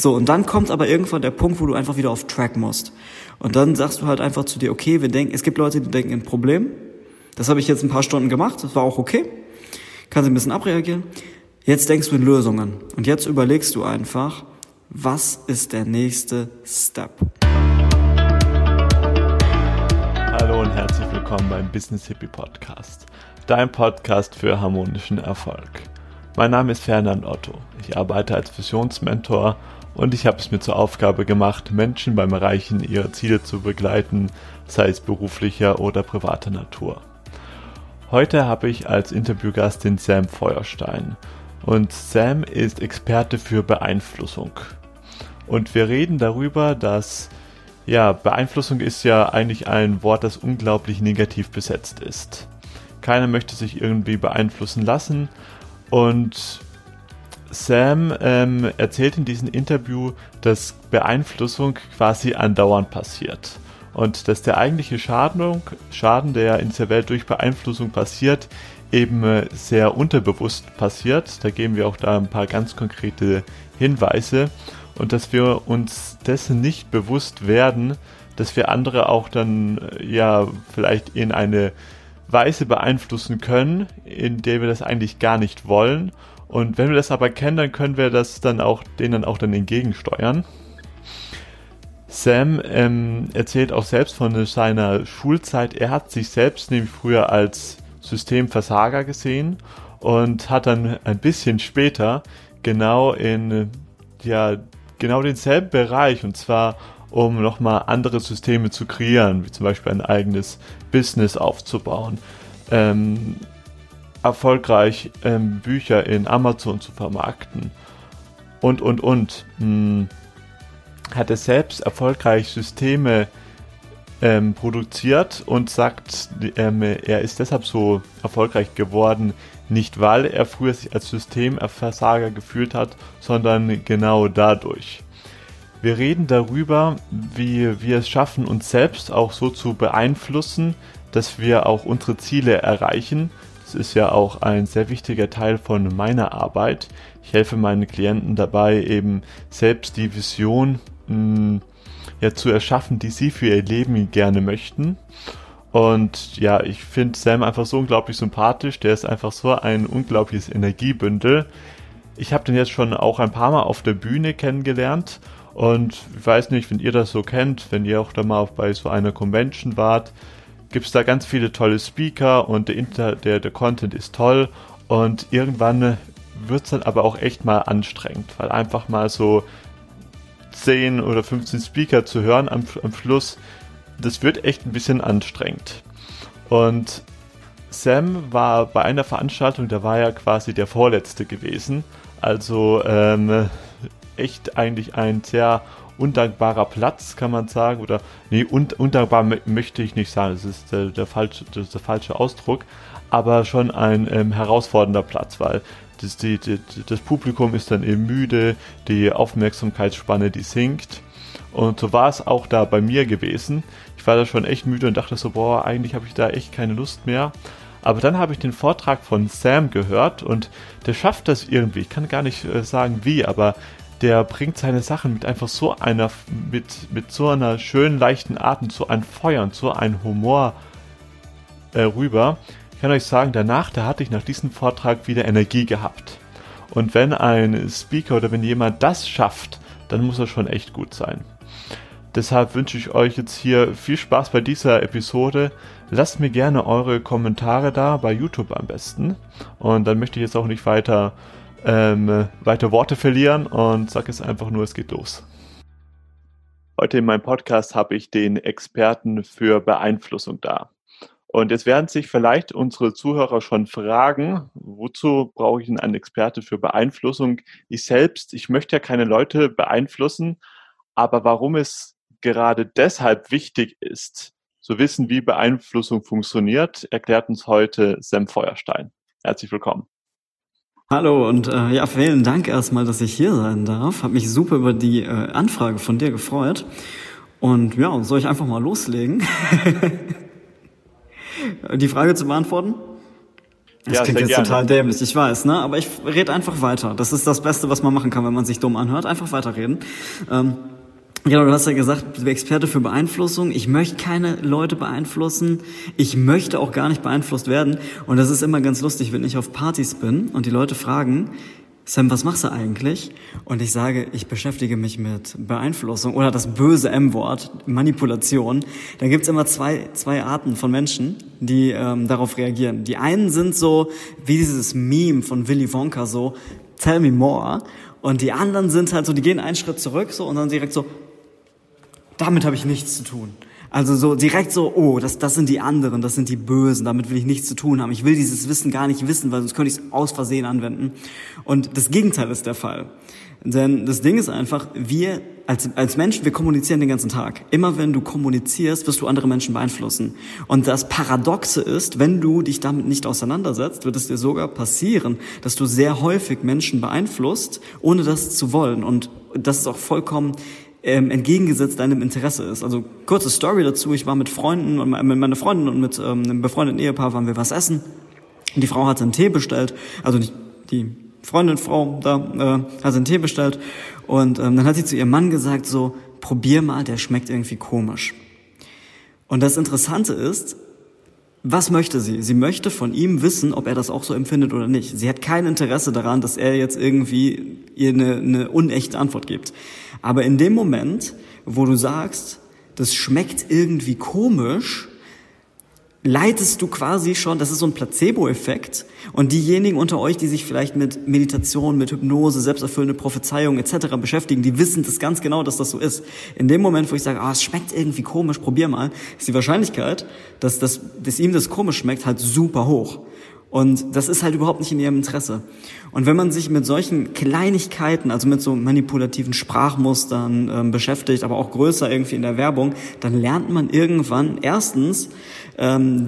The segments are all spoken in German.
So, und dann kommt aber irgendwann der Punkt, wo du einfach wieder auf Track musst. Und dann sagst du halt einfach zu dir, okay, wir denken, es gibt Leute, die denken in Problem. Das habe ich jetzt ein paar Stunden gemacht, das war auch okay. Kannst ein bisschen abreagieren. Jetzt denkst du in Lösungen. Und jetzt überlegst du einfach, was ist der nächste Step? Hallo und herzlich willkommen beim Business Hippie Podcast, dein Podcast für harmonischen Erfolg. Mein Name ist Fernand Otto. Ich arbeite als Visionsmentor und ich habe es mir zur Aufgabe gemacht, Menschen beim Erreichen ihrer Ziele zu begleiten, sei es beruflicher oder privater Natur. Heute habe ich als Interviewgast den Sam Feuerstein und Sam ist Experte für Beeinflussung. Und wir reden darüber, dass ja, Beeinflussung ist ja eigentlich ein Wort, das unglaublich negativ besetzt ist. Keiner möchte sich irgendwie beeinflussen lassen und Sam ähm, erzählt in diesem Interview, dass Beeinflussung quasi andauernd passiert. Und dass der eigentliche Schaden, Schaden, der in dieser Welt durch Beeinflussung passiert, eben äh, sehr unterbewusst passiert. Da geben wir auch da ein paar ganz konkrete Hinweise. Und dass wir uns dessen nicht bewusst werden, dass wir andere auch dann äh, ja vielleicht in eine Weise beeinflussen können, in der wir das eigentlich gar nicht wollen. Und wenn wir das aber kennen, dann können wir das dann auch denen auch dann entgegensteuern. Sam ähm, erzählt auch selbst von seiner Schulzeit. Er hat sich selbst nämlich früher als Systemversager gesehen und hat dann ein bisschen später genau in ja genau denselben Bereich und zwar um nochmal andere Systeme zu kreieren, wie zum Beispiel ein eigenes Business aufzubauen, ähm, erfolgreich ähm, Bücher in Amazon zu vermarkten und, und, und. Hm, hat er selbst erfolgreich Systeme ähm, produziert und sagt, ähm, er ist deshalb so erfolgreich geworden, nicht weil er früher sich als Systemversager gefühlt hat, sondern genau dadurch. Wir reden darüber, wie wir es schaffen, uns selbst auch so zu beeinflussen, dass wir auch unsere Ziele erreichen. Das ist ja auch ein sehr wichtiger Teil von meiner Arbeit. Ich helfe meinen Klienten dabei, eben selbst die Vision mh, mm, ja, zu erschaffen, die sie für ihr Leben gerne möchten. Und ja, ich finde Sam einfach so unglaublich sympathisch. Der ist einfach so ein unglaubliches Energiebündel. Ich habe den jetzt schon auch ein paar Mal auf der Bühne kennengelernt und ich weiß nicht, wenn ihr das so kennt, wenn ihr auch da mal bei so einer Convention wart, gibt es da ganz viele tolle Speaker und der, Inter der, der Content ist toll und irgendwann wird es dann aber auch echt mal anstrengend, weil einfach mal so 10 oder 15 Speaker zu hören am, am Schluss, das wird echt ein bisschen anstrengend. Und Sam war bei einer Veranstaltung, da war ja quasi der Vorletzte gewesen. Also ähm, echt eigentlich ein sehr undankbarer Platz, kann man sagen. Oder nee, un undankbar möchte ich nicht sagen, das ist der, der, falsche, das ist der falsche Ausdruck. Aber schon ein ähm, herausfordernder Platz, weil das, die, die, das Publikum ist dann eben müde, die Aufmerksamkeitsspanne, die sinkt. Und so war es auch da bei mir gewesen. Ich war da schon echt müde und dachte so, boah, eigentlich habe ich da echt keine Lust mehr. Aber dann habe ich den Vortrag von Sam gehört und der schafft das irgendwie. Ich kann gar nicht äh, sagen wie, aber der bringt seine Sachen mit einfach so einer, mit, mit so einer schönen, leichten Art und so ein Feuer und so ein Humor äh, rüber. Ich kann euch sagen, danach, da hatte ich nach diesem Vortrag wieder Energie gehabt. Und wenn ein Speaker oder wenn jemand das schafft, dann muss er schon echt gut sein. Deshalb wünsche ich euch jetzt hier viel Spaß bei dieser Episode. Lasst mir gerne eure Kommentare da, bei YouTube am besten. Und dann möchte ich jetzt auch nicht weiter ähm, weiter Worte verlieren und sage es einfach nur, es geht los. Heute in meinem Podcast habe ich den Experten für Beeinflussung da. Und jetzt werden sich vielleicht unsere Zuhörer schon fragen, wozu brauche ich denn einen Experte für Beeinflussung? Ich selbst, ich möchte ja keine Leute beeinflussen, aber warum es gerade deshalb wichtig ist, zu wissen, wie Beeinflussung funktioniert, erklärt uns heute Sam Feuerstein. Herzlich willkommen. Hallo und äh, ja, vielen Dank erstmal, dass ich hier sein darf. Hab mich super über die äh, Anfrage von dir gefreut. Und ja, soll ich einfach mal loslegen? die Frage zu beantworten? Das ja, klingt jetzt gerne. total dämlich, ich weiß, ne? Aber ich rede einfach weiter. Das ist das Beste, was man machen kann, wenn man sich dumm anhört. Einfach weiterreden. Ähm, Genau, du hast ja gesagt, Experte für Beeinflussung. Ich möchte keine Leute beeinflussen. Ich möchte auch gar nicht beeinflusst werden. Und das ist immer ganz lustig, wenn ich auf Partys bin und die Leute fragen, Sam, was machst du eigentlich? Und ich sage, ich beschäftige mich mit Beeinflussung oder das böse M-Wort, Manipulation. Da gibt's immer zwei, zwei Arten von Menschen, die ähm, darauf reagieren. Die einen sind so wie dieses Meme von Willy Wonka, so, tell me more. Und die anderen sind halt so, die gehen einen Schritt zurück so und dann direkt so, damit habe ich nichts zu tun. Also so direkt so, oh, das, das sind die anderen, das sind die Bösen, damit will ich nichts zu tun haben. Ich will dieses Wissen gar nicht wissen, weil sonst könnte ich es aus Versehen anwenden. Und das Gegenteil ist der Fall. Denn das Ding ist einfach, wir als, als Menschen, wir kommunizieren den ganzen Tag. Immer wenn du kommunizierst, wirst du andere Menschen beeinflussen. Und das Paradoxe ist, wenn du dich damit nicht auseinandersetzt, wird es dir sogar passieren, dass du sehr häufig Menschen beeinflusst, ohne das zu wollen. Und das ist auch vollkommen ähm, entgegengesetzt deinem Interesse ist. Also kurze Story dazu, ich war mit Freunden, mit meiner Freundin und mit ähm, einem befreundeten Ehepaar waren wir was essen. Und die Frau hatte einen Tee bestellt, also nicht die Freundin, Frau da, äh, hat einen Tee bestellt. Und ähm, dann hat sie zu ihrem Mann gesagt, so, probier mal, der schmeckt irgendwie komisch. Und das Interessante ist, was möchte sie? Sie möchte von ihm wissen, ob er das auch so empfindet oder nicht. Sie hat kein Interesse daran, dass er jetzt irgendwie ihr eine, eine unechte Antwort gibt. Aber in dem Moment, wo du sagst, das schmeckt irgendwie komisch, leitest du quasi schon, das ist so ein Placebo-Effekt. Und diejenigen unter euch, die sich vielleicht mit Meditation, mit Hypnose, selbsterfüllende Prophezeiung etc. beschäftigen, die wissen das ganz genau, dass das so ist. In dem Moment, wo ich sage, ah, es schmeckt irgendwie komisch, probier mal, ist die Wahrscheinlichkeit, dass, das, dass ihm das komisch schmeckt, halt super hoch. Und das ist halt überhaupt nicht in ihrem Interesse. Und wenn man sich mit solchen Kleinigkeiten, also mit so manipulativen Sprachmustern ähm, beschäftigt, aber auch größer irgendwie in der Werbung, dann lernt man irgendwann erstens ähm,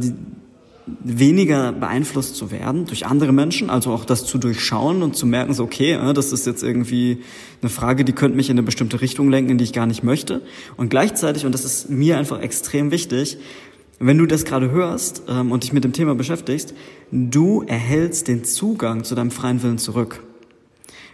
weniger beeinflusst zu werden durch andere Menschen, also auch das zu durchschauen und zu merken, so okay, äh, das ist jetzt irgendwie eine Frage, die könnte mich in eine bestimmte Richtung lenken, in die ich gar nicht möchte. Und gleichzeitig, und das ist mir einfach extrem wichtig, wenn du das gerade hörst ähm, und dich mit dem Thema beschäftigst, du erhältst den Zugang zu deinem freien Willen zurück.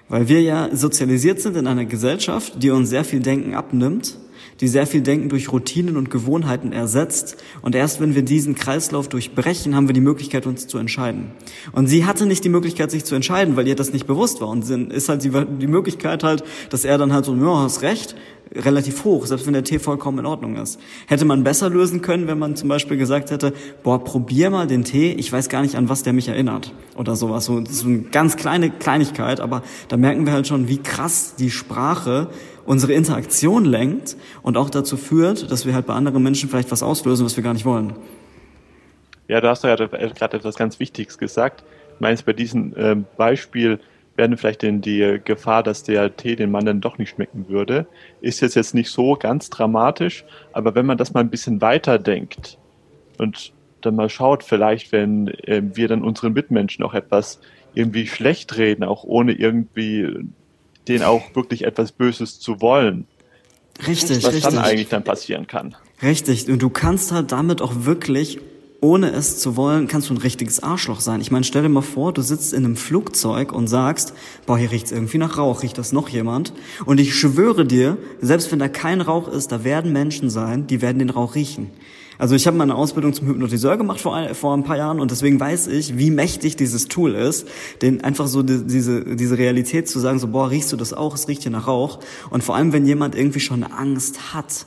Weil wir ja sozialisiert sind in einer Gesellschaft, die uns sehr viel Denken abnimmt, die sehr viel Denken durch Routinen und Gewohnheiten ersetzt. Und erst wenn wir diesen Kreislauf durchbrechen, haben wir die Möglichkeit, uns zu entscheiden. Und sie hatte nicht die Möglichkeit, sich zu entscheiden, weil ihr das nicht bewusst war. Und ist halt die Möglichkeit halt, dass er dann halt so, ja, hast recht, relativ hoch, selbst wenn der Tee vollkommen in Ordnung ist. Hätte man besser lösen können, wenn man zum Beispiel gesagt hätte, boah, probier mal den Tee, ich weiß gar nicht, an was der mich erinnert. Oder sowas. So, das eine ganz kleine Kleinigkeit, aber da merken wir halt schon, wie krass die Sprache unsere Interaktion lenkt und auch dazu führt, dass wir halt bei anderen Menschen vielleicht was auslösen, was wir gar nicht wollen. Ja, du hast ja gerade etwas ganz Wichtiges gesagt. Ich meine, bei diesem äh, Beispiel werden vielleicht in die Gefahr, dass der Tee den Mann dann doch nicht schmecken würde. Ist jetzt jetzt nicht so ganz dramatisch, aber wenn man das mal ein bisschen weiter denkt und dann mal schaut, vielleicht, wenn äh, wir dann unseren Mitmenschen auch etwas irgendwie schlecht reden, auch ohne irgendwie den auch wirklich etwas Böses zu wollen. Richtig, was richtig. dann eigentlich dann passieren kann. Richtig. Und du kannst halt damit auch wirklich ohne es zu wollen, kannst du ein richtiges Arschloch sein. Ich meine, stell dir mal vor, du sitzt in einem Flugzeug und sagst, boah, hier riecht's irgendwie nach Rauch, riecht das noch jemand? Und ich schwöre dir, selbst wenn da kein Rauch ist, da werden Menschen sein, die werden den Rauch riechen. Also ich habe meine Ausbildung zum Hypnotiseur gemacht vor ein, vor ein paar Jahren und deswegen weiß ich, wie mächtig dieses Tool ist, den einfach so die, diese diese Realität zu sagen, so boah, riechst du das auch? Es riecht hier nach Rauch. Und vor allem, wenn jemand irgendwie schon Angst hat,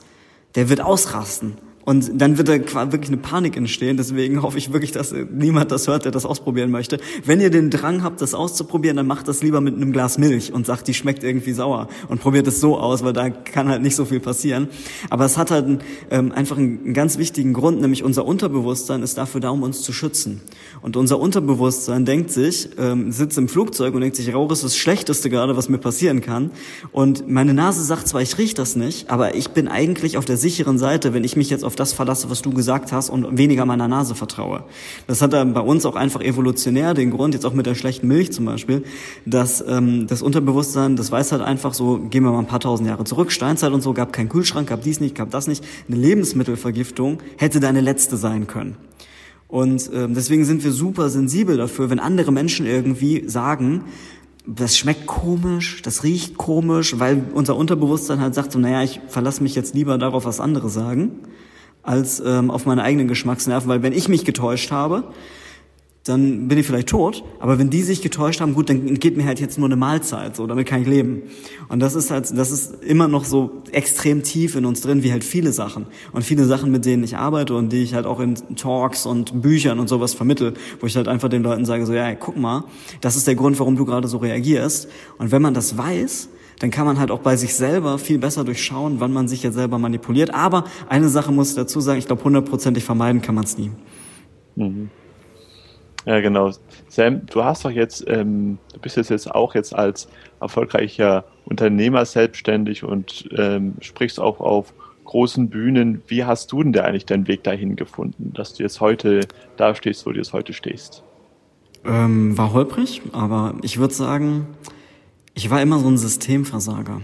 der wird ausrasten. Und dann wird da wirklich eine Panik entstehen. Deswegen hoffe ich wirklich, dass niemand das hört, der das ausprobieren möchte. Wenn ihr den Drang habt, das auszuprobieren, dann macht das lieber mit einem Glas Milch und sagt, die schmeckt irgendwie sauer und probiert es so aus, weil da kann halt nicht so viel passieren. Aber es hat halt ähm, einfach einen ganz wichtigen Grund, nämlich unser Unterbewusstsein ist dafür da, um uns zu schützen. Und unser Unterbewusstsein denkt sich, ähm, sitzt im Flugzeug und denkt sich, Rauch ist das Schlechteste gerade, was mir passieren kann. Und meine Nase sagt zwar, ich riech das nicht, aber ich bin eigentlich auf der sicheren Seite, wenn ich mich jetzt auf das verlasse, was du gesagt hast und weniger meiner Nase vertraue. Das hat dann bei uns auch einfach evolutionär den Grund, jetzt auch mit der schlechten Milch zum Beispiel, dass ähm, das Unterbewusstsein, das weiß halt einfach so, gehen wir mal ein paar tausend Jahre zurück, Steinzeit und so, gab keinen Kühlschrank, gab dies nicht, gab das nicht. Eine Lebensmittelvergiftung hätte deine letzte sein können. Und ähm, deswegen sind wir super sensibel dafür, wenn andere Menschen irgendwie sagen, das schmeckt komisch, das riecht komisch, weil unser Unterbewusstsein halt sagt so, naja, ich verlasse mich jetzt lieber darauf, was andere sagen, als ähm, auf meine eigenen Geschmacksnerven, weil wenn ich mich getäuscht habe, dann bin ich vielleicht tot, aber wenn die sich getäuscht haben, gut, dann geht mir halt jetzt nur eine Mahlzeit, so, damit kann ich leben. Und das ist halt, das ist immer noch so extrem tief in uns drin, wie halt viele Sachen. Und viele Sachen, mit denen ich arbeite und die ich halt auch in Talks und Büchern und sowas vermittel, wo ich halt einfach den Leuten sage, so, ja, guck mal, das ist der Grund, warum du gerade so reagierst. Und wenn man das weiß, dann kann man halt auch bei sich selber viel besser durchschauen, wann man sich jetzt selber manipuliert. Aber eine Sache muss ich dazu sagen, ich glaube, hundertprozentig vermeiden kann man es nie. Mhm. Ja, genau. Sam, du hast doch jetzt, ähm, du bist jetzt auch jetzt als erfolgreicher Unternehmer selbstständig und ähm, sprichst auch auf großen Bühnen. Wie hast du denn da eigentlich deinen Weg dahin gefunden, dass du jetzt heute da stehst, wo du jetzt heute stehst? Ähm, war holprig, aber ich würde sagen, ich war immer so ein Systemversager.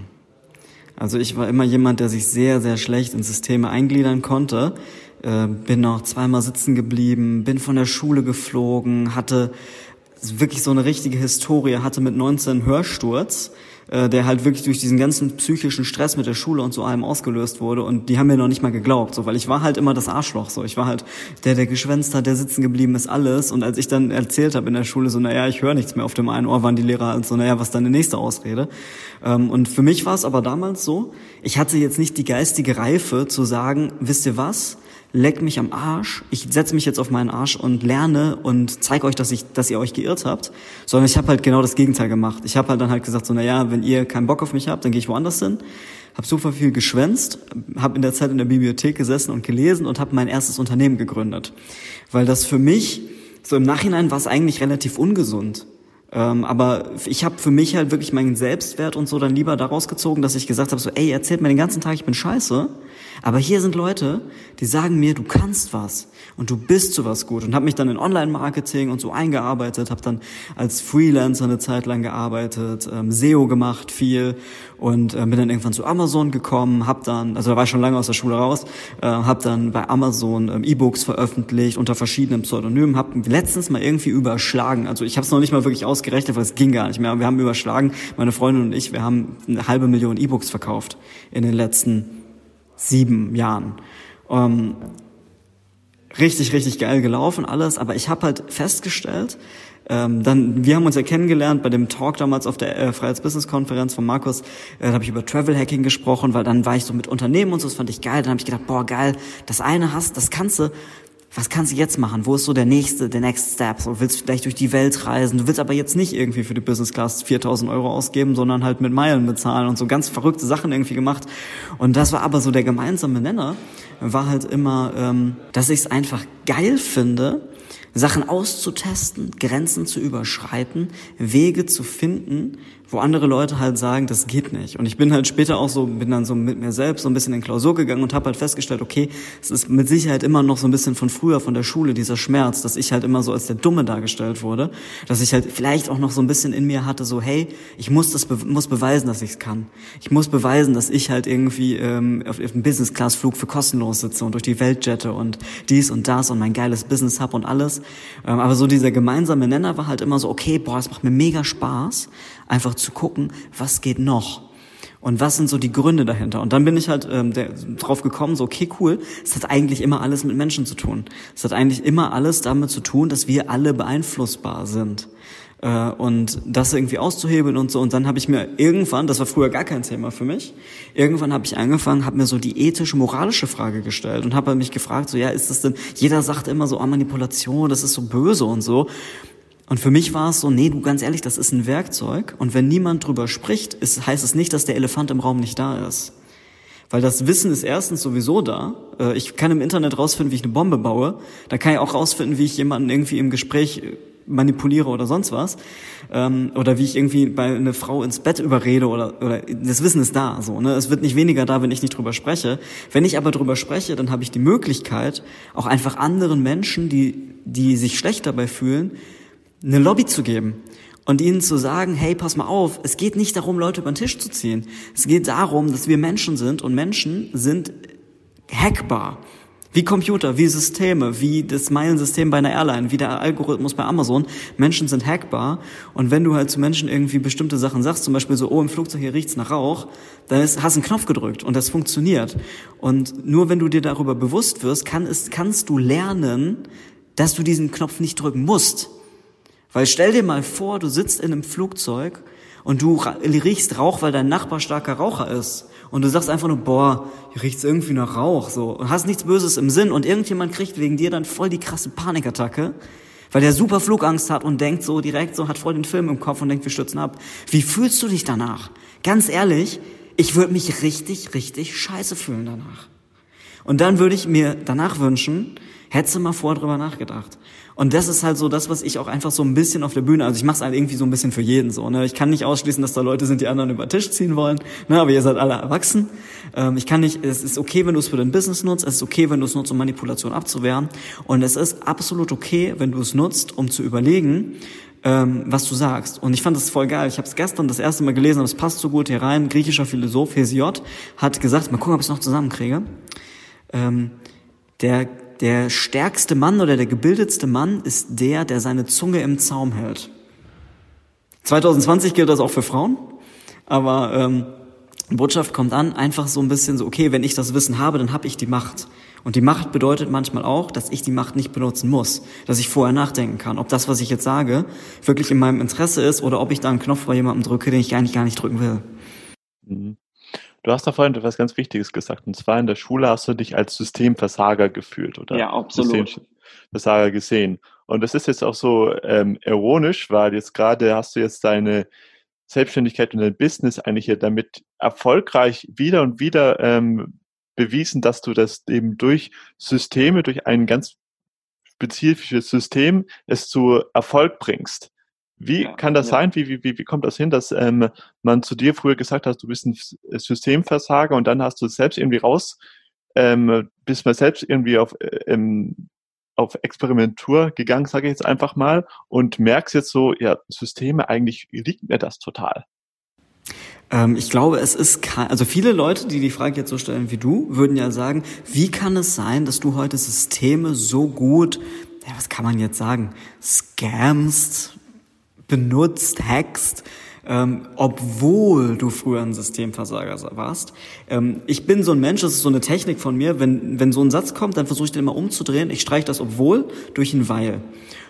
Also ich war immer jemand, der sich sehr, sehr schlecht in Systeme eingliedern konnte äh, bin noch zweimal sitzen geblieben, bin von der Schule geflogen, hatte wirklich so eine richtige Historie, hatte mit 19 Hörsturz, äh, der halt wirklich durch diesen ganzen psychischen Stress mit der Schule und so allem ausgelöst wurde und die haben mir noch nicht mal geglaubt, so, weil ich war halt immer das Arschloch, so, ich war halt der, der geschwänzt hat, der sitzen geblieben ist, alles. Und als ich dann erzählt habe in der Schule so, naja, ich höre nichts mehr auf dem einen Ohr, waren die Lehrer halt so, naja, was ist deine nächste Ausrede? Ähm, und für mich war es aber damals so, ich hatte jetzt nicht die geistige Reife zu sagen, wisst ihr was, leck mich am Arsch, ich setze mich jetzt auf meinen Arsch und lerne und zeige euch, dass ich, dass ihr euch geirrt habt, sondern ich habe halt genau das Gegenteil gemacht. Ich habe halt dann halt gesagt so, na ja, wenn ihr keinen Bock auf mich habt, dann gehe ich woanders hin. Habe super viel geschwänzt, habe in der Zeit in der Bibliothek gesessen und gelesen und habe mein erstes Unternehmen gegründet, weil das für mich so im Nachhinein war es eigentlich relativ ungesund. Ähm, aber ich habe für mich halt wirklich meinen Selbstwert und so dann lieber daraus gezogen, dass ich gesagt habe, so, ey, erzählt mir den ganzen Tag, ich bin scheiße. Aber hier sind Leute, die sagen mir, du kannst was und du bist zu was gut. Und habe mich dann in Online-Marketing und so eingearbeitet, habe dann als Freelancer eine Zeit lang gearbeitet, ähm, SEO gemacht viel und äh, bin dann irgendwann zu Amazon gekommen, habe dann, also da war ich schon lange aus der Schule raus, äh, habe dann bei Amazon ähm, E-Books veröffentlicht unter verschiedenen Pseudonymen, habe letztens mal irgendwie überschlagen. Also ich habe es noch nicht mal wirklich ausgerechnet, weil es ging gar nicht mehr. Wir haben überschlagen, meine Freundin und ich, wir haben eine halbe Million E-Books verkauft in den letzten sieben Jahren. Ähm, richtig, richtig geil gelaufen alles, aber ich habe halt festgestellt, ähm, dann, wir haben uns ja kennengelernt bei dem Talk damals auf der äh, Freiheits-Business-Konferenz von Markus. Äh, da habe ich über Travel-Hacking gesprochen, weil dann war ich so mit Unternehmen und so, das fand ich geil. Dann habe ich gedacht, boah, geil, das eine hast, das kannst du, was kannst du jetzt machen? Wo ist so der nächste, der next step? Du willst vielleicht durch die Welt reisen, du willst aber jetzt nicht irgendwie für die Business Class 4000 Euro ausgeben, sondern halt mit Meilen bezahlen und so ganz verrückte Sachen irgendwie gemacht. Und das war aber so der gemeinsame Nenner, war halt immer, ähm, dass ich es einfach geil finde, Sachen auszutesten, Grenzen zu überschreiten, Wege zu finden, wo andere Leute halt sagen, das geht nicht. Und ich bin halt später auch so, bin dann so mit mir selbst so ein bisschen in Klausur gegangen und habe halt festgestellt, okay, es ist mit Sicherheit immer noch so ein bisschen von früher, von der Schule, dieser Schmerz, dass ich halt immer so als der Dumme dargestellt wurde, dass ich halt vielleicht auch noch so ein bisschen in mir hatte, so, hey, ich muss das, muss beweisen, dass ich es kann. Ich muss beweisen, dass ich halt irgendwie ähm, auf, auf einem Business-Class-Flug für kostenlos sitze und durch die Welt jette und dies und das und mein geiles Business hab und alles. Ähm, aber so dieser gemeinsame Nenner war halt immer so, okay, boah, es macht mir mega Spaß, einfach zu gucken, was geht noch. Und was sind so die Gründe dahinter? Und dann bin ich halt ähm, der, drauf gekommen, so okay, cool, es hat eigentlich immer alles mit Menschen zu tun. Es hat eigentlich immer alles damit zu tun, dass wir alle beeinflussbar sind. Äh, und das irgendwie auszuhebeln und so. Und dann habe ich mir irgendwann, das war früher gar kein Thema für mich, irgendwann habe ich angefangen, habe mir so die ethische, moralische Frage gestellt und habe mich gefragt, so ja, ist das denn, jeder sagt immer so, ah, Manipulation, das ist so böse und so. Und für mich war es so, nee, du ganz ehrlich, das ist ein Werkzeug. Und wenn niemand drüber spricht, ist, heißt es nicht, dass der Elefant im Raum nicht da ist. Weil das Wissen ist erstens sowieso da. Äh, ich kann im Internet rausfinden, wie ich eine Bombe baue. Da kann ich auch rausfinden, wie ich jemanden irgendwie im Gespräch äh, manipuliere oder sonst was. Ähm, oder wie ich irgendwie bei einer Frau ins Bett überrede oder, oder das Wissen ist da. So, ne? Es wird nicht weniger da, wenn ich nicht drüber spreche. Wenn ich aber drüber spreche, dann habe ich die Möglichkeit, auch einfach anderen Menschen, die, die sich schlecht dabei fühlen, eine Lobby zu geben und ihnen zu sagen, hey, pass mal auf, es geht nicht darum, Leute über den Tisch zu ziehen. Es geht darum, dass wir Menschen sind und Menschen sind hackbar. Wie Computer, wie Systeme, wie das Meilensystem bei einer Airline, wie der Algorithmus bei Amazon. Menschen sind hackbar. Und wenn du halt zu Menschen irgendwie bestimmte Sachen sagst, zum Beispiel so, oh, im Flugzeug hier riecht's nach Rauch, dann ist, hast du einen Knopf gedrückt und das funktioniert. Und nur wenn du dir darüber bewusst wirst, kann es, kannst du lernen, dass du diesen Knopf nicht drücken musst. Weil stell dir mal vor, du sitzt in einem Flugzeug und du riechst Rauch, weil dein Nachbar starker Raucher ist und du sagst einfach nur, boah, hier riecht's irgendwie nach Rauch, so, und hast nichts Böses im Sinn und irgendjemand kriegt wegen dir dann voll die krasse Panikattacke, weil der super Flugangst hat und denkt so direkt so, hat voll den Film im Kopf und denkt, wir stürzen ab. Wie fühlst du dich danach? Ganz ehrlich, ich würde mich richtig, richtig scheiße fühlen danach. Und dann würde ich mir danach wünschen, hättest du mal vorher drüber nachgedacht. Und das ist halt so das, was ich auch einfach so ein bisschen auf der Bühne, also ich mache es halt irgendwie so ein bisschen für jeden so. Ne? Ich kann nicht ausschließen, dass da Leute sind, die anderen über Tisch ziehen wollen, ne? aber ihr seid alle erwachsen. Ähm, ich kann nicht, es ist okay, wenn du es für dein Business nutzt, es ist okay, wenn du es nutzt, um Manipulation abzuwehren. Und es ist absolut okay, wenn du es nutzt, um zu überlegen, ähm, was du sagst. Und ich fand das voll geil. Ich habe es gestern das erste Mal gelesen, aber es passt so gut hier rein. Griechischer Philosoph Hesiod hat gesagt, mal gucken, ob ich es noch zusammenkriege. Ähm, der der stärkste Mann oder der gebildetste Mann ist der, der seine Zunge im Zaum hält. 2020 gilt das auch für Frauen, aber ähm, Botschaft kommt an, einfach so ein bisschen so, okay, wenn ich das Wissen habe, dann habe ich die Macht. Und die Macht bedeutet manchmal auch, dass ich die Macht nicht benutzen muss, dass ich vorher nachdenken kann, ob das, was ich jetzt sage, wirklich in meinem Interesse ist oder ob ich da einen Knopf bei jemandem drücke, den ich eigentlich gar nicht drücken will. Mhm. Du hast da vorhin etwas ganz Wichtiges gesagt, und zwar in der Schule hast du dich als Systemversager gefühlt oder ja, absolut. Systemversager gesehen. Und das ist jetzt auch so ähm, ironisch, weil jetzt gerade hast du jetzt deine Selbstständigkeit und dein Business eigentlich hier damit erfolgreich wieder und wieder ähm, bewiesen, dass du das eben durch Systeme, durch ein ganz spezifisches System es zu Erfolg bringst. Wie ja, kann das ja. sein? Wie, wie, wie, wie kommt das hin, dass ähm, man zu dir früher gesagt hat, du bist ein Systemversager und dann hast du es selbst irgendwie raus, ähm, bist mal selbst irgendwie auf, äh, ähm, auf Experimentur gegangen, sage ich jetzt einfach mal, und merkst jetzt so, ja, Systeme, eigentlich liegt mir das total. Ähm, ich glaube, es ist kein, also viele Leute, die die Frage jetzt so stellen wie du, würden ja sagen, wie kann es sein, dass du heute Systeme so gut, ja, was kann man jetzt sagen, scamst, benutzt, hackst, ähm, obwohl du früher ein Systemversager warst. Ähm, ich bin so ein Mensch, das ist so eine Technik von mir, wenn, wenn so ein Satz kommt, dann versuche ich den immer umzudrehen. Ich streiche das obwohl durch ein weil.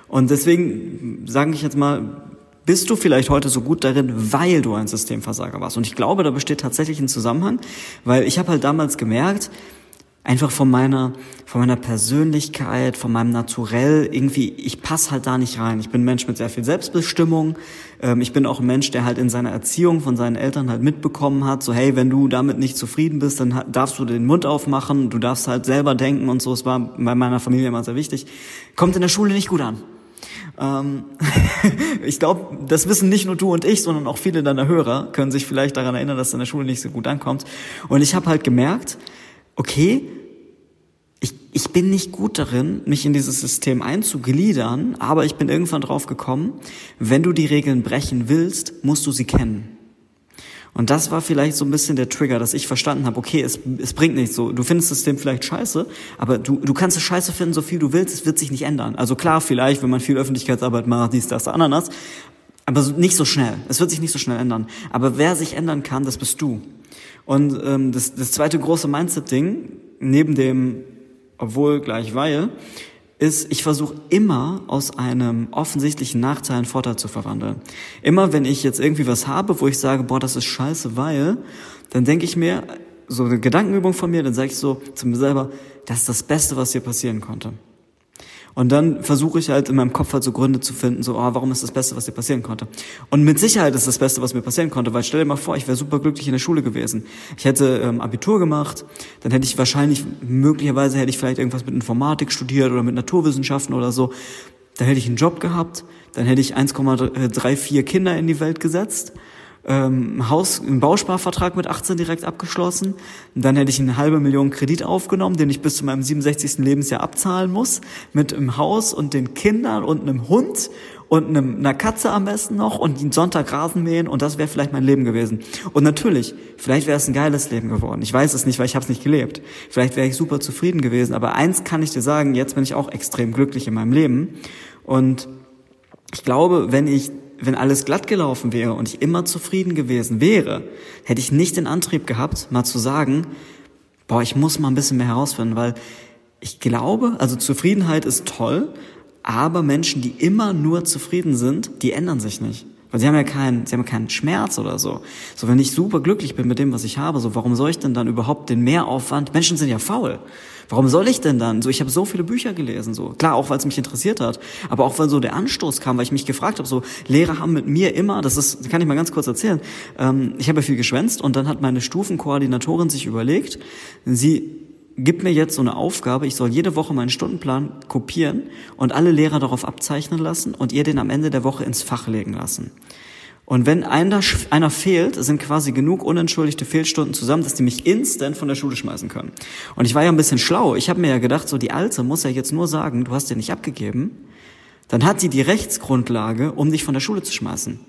Und deswegen sage ich jetzt mal, bist du vielleicht heute so gut darin, weil du ein Systemversager warst? Und ich glaube, da besteht tatsächlich ein Zusammenhang, weil ich habe halt damals gemerkt, einfach von meiner, von meiner Persönlichkeit, von meinem Naturell, irgendwie, ich passe halt da nicht rein. Ich bin ein Mensch mit sehr viel Selbstbestimmung. Ähm, ich bin auch ein Mensch, der halt in seiner Erziehung von seinen Eltern halt mitbekommen hat, so hey, wenn du damit nicht zufrieden bist, dann darfst du den Mund aufmachen, du darfst halt selber denken und so. Es war bei meiner Familie immer sehr wichtig. Kommt in der Schule nicht gut an. Ähm, ich glaube, das wissen nicht nur du und ich, sondern auch viele deiner Hörer können sich vielleicht daran erinnern, dass es in der Schule nicht so gut ankommt. Und ich habe halt gemerkt, okay, ich, ich bin nicht gut darin, mich in dieses System einzugliedern, aber ich bin irgendwann drauf gekommen, wenn du die Regeln brechen willst, musst du sie kennen. Und das war vielleicht so ein bisschen der Trigger, dass ich verstanden habe, okay, es, es bringt nichts so. Du findest das System vielleicht scheiße, aber du, du kannst es scheiße finden, so viel du willst, es wird sich nicht ändern. Also klar, vielleicht, wenn man viel Öffentlichkeitsarbeit macht, dies, das, Ananas, aber nicht so schnell. Es wird sich nicht so schnell ändern. Aber wer sich ändern kann, das bist du. Und ähm, das, das zweite große Mindset-Ding, neben dem obwohl gleich weil, ist, ich versuche immer aus einem offensichtlichen Nachteil einen Vorteil zu verwandeln. Immer wenn ich jetzt irgendwie was habe, wo ich sage, boah, das ist scheiße, weil, dann denke ich mir, so eine Gedankenübung von mir, dann sage ich so zu mir selber, das ist das Beste, was hier passieren konnte. Und dann versuche ich halt in meinem Kopf halt so Gründe zu finden, so, oh, warum ist das Beste, was dir passieren konnte? Und mit Sicherheit ist das Beste, was mir passieren konnte, weil stell dir mal vor, ich wäre super glücklich in der Schule gewesen. Ich hätte ähm, Abitur gemacht, dann hätte ich wahrscheinlich, möglicherweise hätte ich vielleicht irgendwas mit Informatik studiert oder mit Naturwissenschaften oder so. Dann hätte ich einen Job gehabt, dann hätte ich 1,34 Kinder in die Welt gesetzt ähm, Haus, einen Bausparvertrag mit 18 direkt abgeschlossen. Und dann hätte ich eine halbe Million Kredit aufgenommen, den ich bis zu meinem 67. Lebensjahr abzahlen muss, mit einem Haus und den Kindern und einem Hund und einem, einer Katze am besten noch und den Sonntag Rasen mähen und das wäre vielleicht mein Leben gewesen. Und natürlich, vielleicht wäre es ein geiles Leben geworden. Ich weiß es nicht, weil ich habe es nicht gelebt. Vielleicht wäre ich super zufrieden gewesen. Aber eins kann ich dir sagen, jetzt bin ich auch extrem glücklich in meinem Leben. Und ich glaube, wenn ich wenn alles glatt gelaufen wäre und ich immer zufrieden gewesen wäre, hätte ich nicht den Antrieb gehabt, mal zu sagen, boah, ich muss mal ein bisschen mehr herausfinden, weil ich glaube, also Zufriedenheit ist toll, aber Menschen, die immer nur zufrieden sind, die ändern sich nicht. Weil sie haben ja keinen, sie haben keinen Schmerz oder so. So, wenn ich super glücklich bin mit dem, was ich habe, so, warum soll ich denn dann überhaupt den Mehraufwand? Menschen sind ja faul. Warum soll ich denn dann? So, ich habe so viele Bücher gelesen, so. Klar, auch weil es mich interessiert hat, aber auch weil so der Anstoß kam, weil ich mich gefragt habe, so, Lehrer haben mit mir immer, das ist, kann ich mal ganz kurz erzählen, ähm, ich habe ja viel geschwänzt und dann hat meine Stufenkoordinatorin sich überlegt, sie gib mir jetzt so eine Aufgabe, ich soll jede Woche meinen Stundenplan kopieren und alle Lehrer darauf abzeichnen lassen und ihr den am Ende der Woche ins Fach legen lassen. Und wenn einer, einer fehlt, sind quasi genug unentschuldigte Fehlstunden zusammen, dass die mich instant von der Schule schmeißen können. Und ich war ja ein bisschen schlau. Ich habe mir ja gedacht, so die Alte muss ja jetzt nur sagen, du hast den nicht abgegeben. Dann hat sie die Rechtsgrundlage, um dich von der Schule zu schmeißen.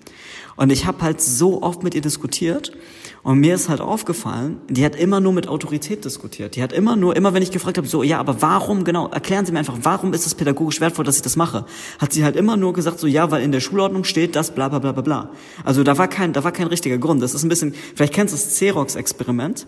Und ich habe halt so oft mit ihr diskutiert und mir ist halt aufgefallen, die hat immer nur mit Autorität diskutiert. Die hat immer nur, immer wenn ich gefragt habe, so, ja, aber warum genau, erklären Sie mir einfach, warum ist es pädagogisch wertvoll, dass ich das mache? Hat sie halt immer nur gesagt, so, ja, weil in der Schulordnung steht das, bla, bla, bla, bla, bla. Also da war kein, da war kein richtiger Grund. Das ist ein bisschen, vielleicht kennst du das Xerox-Experiment.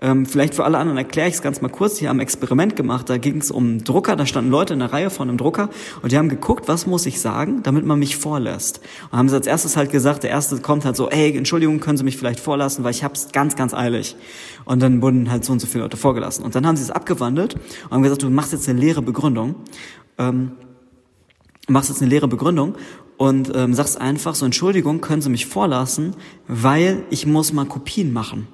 Ähm, vielleicht für alle anderen erkläre ich es ganz mal kurz. Die haben ein Experiment gemacht, da ging es um Drucker, da standen Leute in einer Reihe vor einem Drucker und die haben geguckt, was muss ich sagen, damit man mich vorlässt. Und haben sie als erstes halt gesagt, der erste kommt halt so, ey, Entschuldigung, können Sie mich vielleicht vorlassen, weil ich hab's ganz, ganz eilig. Und dann wurden halt so und so viele Leute vorgelassen. Und dann haben sie es abgewandelt und haben gesagt, du machst jetzt eine leere Begründung. Ähm, machst jetzt eine leere Begründung und ähm, sagst einfach so, Entschuldigung, können Sie mich vorlassen, weil ich muss mal Kopien machen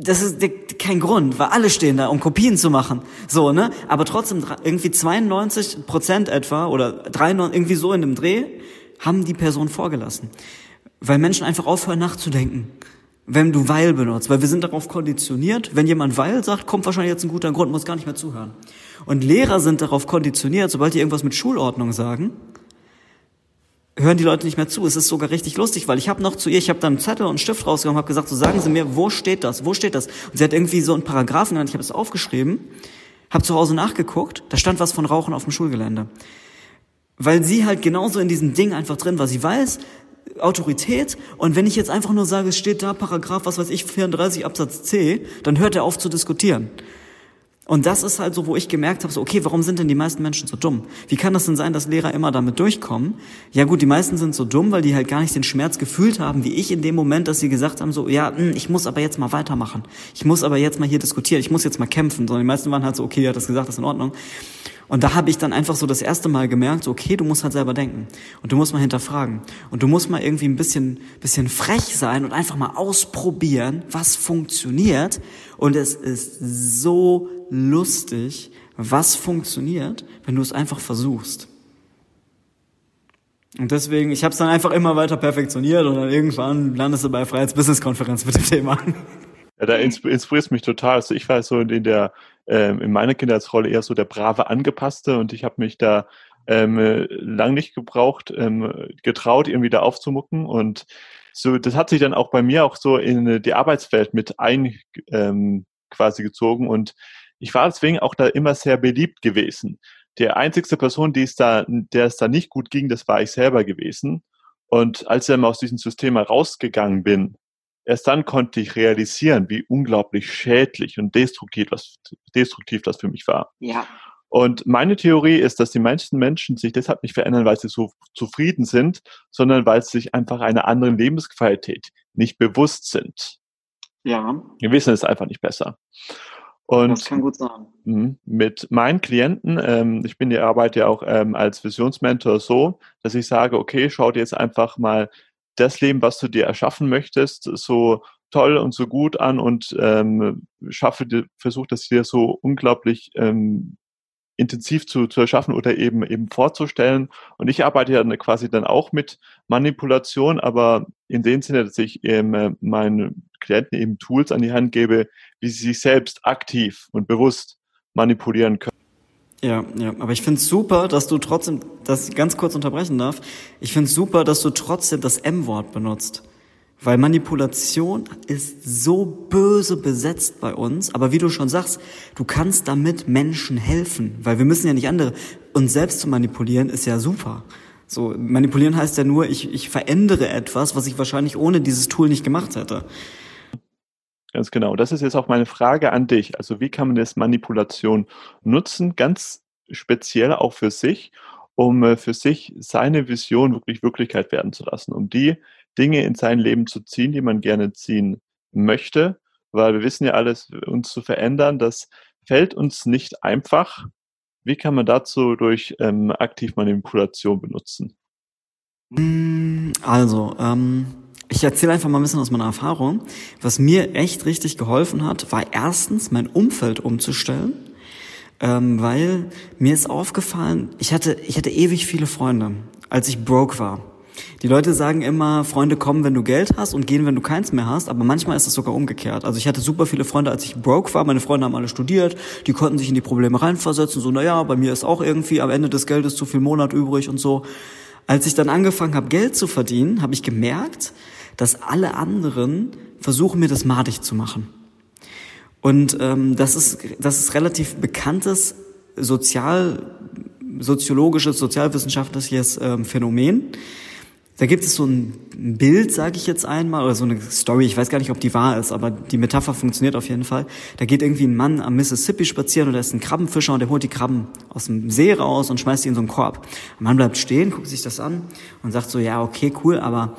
das ist kein Grund, weil alle stehen da, um Kopien zu machen. So, ne? Aber trotzdem irgendwie 92 Prozent etwa oder 93, irgendwie so in dem Dreh haben die Person vorgelassen. Weil Menschen einfach aufhören nachzudenken, wenn du weil benutzt. Weil wir sind darauf konditioniert, wenn jemand weil sagt, kommt wahrscheinlich jetzt ein guter Grund, muss gar nicht mehr zuhören. Und Lehrer sind darauf konditioniert, sobald die irgendwas mit Schulordnung sagen, hören die Leute nicht mehr zu. Es ist sogar richtig lustig, weil ich habe noch zu ihr, ich habe dann einen Zettel und einen Stift rausgenommen, habe gesagt, so sagen Sie mir, wo steht das? Wo steht das? Und sie hat irgendwie so einen Paragraphen genannt, ich habe es aufgeschrieben, habe zu Hause nachgeguckt, da stand was von Rauchen auf dem Schulgelände. Weil sie halt genauso in diesem Ding einfach drin war. Sie weiß, Autorität und wenn ich jetzt einfach nur sage, es steht da Paragraph, was weiß ich, 34 Absatz C, dann hört er auf zu diskutieren. Und das ist halt so, wo ich gemerkt habe, so, okay, warum sind denn die meisten Menschen so dumm? Wie kann das denn sein, dass Lehrer immer damit durchkommen? Ja gut, die meisten sind so dumm, weil die halt gar nicht den Schmerz gefühlt haben, wie ich in dem Moment, dass sie gesagt haben, so, ja, hm, ich muss aber jetzt mal weitermachen. Ich muss aber jetzt mal hier diskutieren. Ich muss jetzt mal kämpfen. Sondern die meisten waren halt so, okay, er hat das gesagt, das ist in Ordnung. Und da habe ich dann einfach so das erste Mal gemerkt, so, okay, du musst halt selber denken und du musst mal hinterfragen und du musst mal irgendwie ein bisschen, bisschen frech sein und einfach mal ausprobieren, was funktioniert. Und es ist so lustig, was funktioniert, wenn du es einfach versuchst. Und deswegen, ich habe es dann einfach immer weiter perfektioniert und dann irgendwann landest du bei Freiheits-Business-Konferenz mit dem Thema. Ja, da inspiriert mich total. Also ich war so in der ähm, in meiner Kindheitsrolle eher so der brave Angepasste und ich habe mich da ähm, lang nicht gebraucht, ähm, getraut, irgendwie da aufzumucken und so, das hat sich dann auch bei mir auch so in die Arbeitswelt mit ein ähm, quasi gezogen und ich war deswegen auch da immer sehr beliebt gewesen. Der einzigste Person, die es da, der es da nicht gut ging, das war ich selber gewesen. Und als ich dann mal aus diesem System herausgegangen bin, erst dann konnte ich realisieren, wie unglaublich schädlich und destruktiv das, destruktiv das für mich war. Ja. Und meine Theorie ist, dass die meisten Menschen sich deshalb nicht verändern, weil sie so zufrieden sind, sondern weil sie sich einfach einer anderen Lebensqualität nicht bewusst sind. Ja. Wir wissen es einfach nicht besser. Und das kann gut sein. Mhm. Mit meinen Klienten, ähm, ich bin die Arbeit ja auch ähm, als Visionsmentor so, dass ich sage, okay, schau dir jetzt einfach mal das Leben, was du dir erschaffen möchtest, so toll und so gut an und ähm, schaffe, versuch das dir so unglaublich ähm, intensiv zu, zu erschaffen oder eben eben vorzustellen. Und ich arbeite ja quasi dann auch mit Manipulation, aber in dem Sinne, dass ich eben äh, meinen Klienten eben Tools an die Hand gebe, wie sie sich selbst aktiv und bewusst manipulieren können. Ja, ja, aber ich find's super, dass du trotzdem, ich ganz kurz unterbrechen darf, ich find's super, dass du trotzdem das M-Wort benutzt. Weil Manipulation ist so böse besetzt bei uns, aber wie du schon sagst, du kannst damit Menschen helfen, weil wir müssen ja nicht andere. Uns selbst zu manipulieren ist ja super. So, manipulieren heißt ja nur, ich, ich verändere etwas, was ich wahrscheinlich ohne dieses Tool nicht gemacht hätte. Ganz genau. Das ist jetzt auch meine Frage an dich. Also wie kann man das Manipulation nutzen, ganz speziell auch für sich, um äh, für sich seine Vision wirklich Wirklichkeit werden zu lassen, um die Dinge in sein Leben zu ziehen, die man gerne ziehen möchte, weil wir wissen ja alles, uns zu verändern, das fällt uns nicht einfach. Wie kann man dazu durch ähm, aktiv Manipulation benutzen? Also, ähm, ich erzähle einfach mal ein bisschen aus meiner Erfahrung. Was mir echt richtig geholfen hat, war erstens mein Umfeld umzustellen, ähm, weil mir ist aufgefallen, ich hatte, ich hatte ewig viele Freunde, als ich broke war. Die Leute sagen immer, Freunde kommen, wenn du Geld hast und gehen, wenn du keins mehr hast, aber manchmal ist es sogar umgekehrt. Also ich hatte super viele Freunde, als ich broke war, meine Freunde haben alle studiert, die konnten sich in die Probleme reinversetzen, so, naja, bei mir ist auch irgendwie am Ende des Geldes zu viel Monat übrig und so. Als ich dann angefangen habe, Geld zu verdienen, habe ich gemerkt, dass alle anderen versuchen, mir das madig zu machen. Und ähm, das, ist, das ist relativ bekanntes sozial, soziologisches, sozialwissenschaftliches ähm, Phänomen. Da gibt es so ein Bild, sage ich jetzt einmal, oder so eine Story, ich weiß gar nicht, ob die wahr ist, aber die Metapher funktioniert auf jeden Fall. Da geht irgendwie ein Mann am Mississippi spazieren und da ist ein Krabbenfischer und der holt die Krabben aus dem See raus und schmeißt die in so einen Korb. Der Mann bleibt stehen, guckt sich das an und sagt so, ja, okay, cool, aber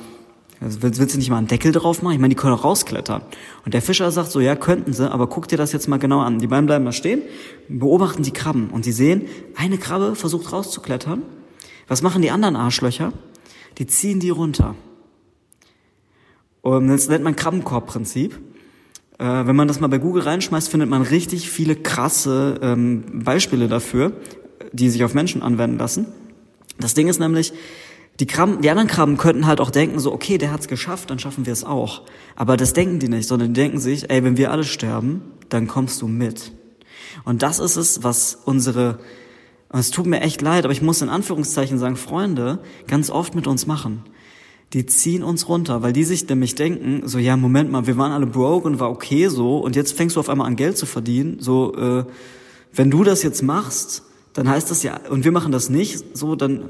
also willst, willst du nicht mal einen Deckel drauf machen? Ich meine, die können auch rausklettern. Und der Fischer sagt so, ja, könnten sie, aber guck dir das jetzt mal genau an. Die beiden bleiben da stehen, beobachten die Krabben und sie sehen, eine Krabbe versucht rauszuklettern. Was machen die anderen Arschlöcher? Die ziehen die runter. Und das nennt man Krabbenkorbprinzip. Äh, wenn man das mal bei Google reinschmeißt, findet man richtig viele krasse ähm, Beispiele dafür, die sich auf Menschen anwenden lassen. Das Ding ist nämlich, die, Krabben, die anderen Krabben könnten halt auch denken, so, okay, der hat's geschafft, dann schaffen wir es auch. Aber das denken die nicht, sondern die denken sich, ey, wenn wir alle sterben, dann kommst du mit. Und das ist es, was unsere, es tut mir echt leid, aber ich muss in Anführungszeichen sagen, Freunde ganz oft mit uns machen. Die ziehen uns runter, weil die sich nämlich denken, so, ja, Moment mal, wir waren alle broke und war okay so, und jetzt fängst du auf einmal an Geld zu verdienen, so, äh, wenn du das jetzt machst, dann heißt das ja, und wir machen das nicht, so, dann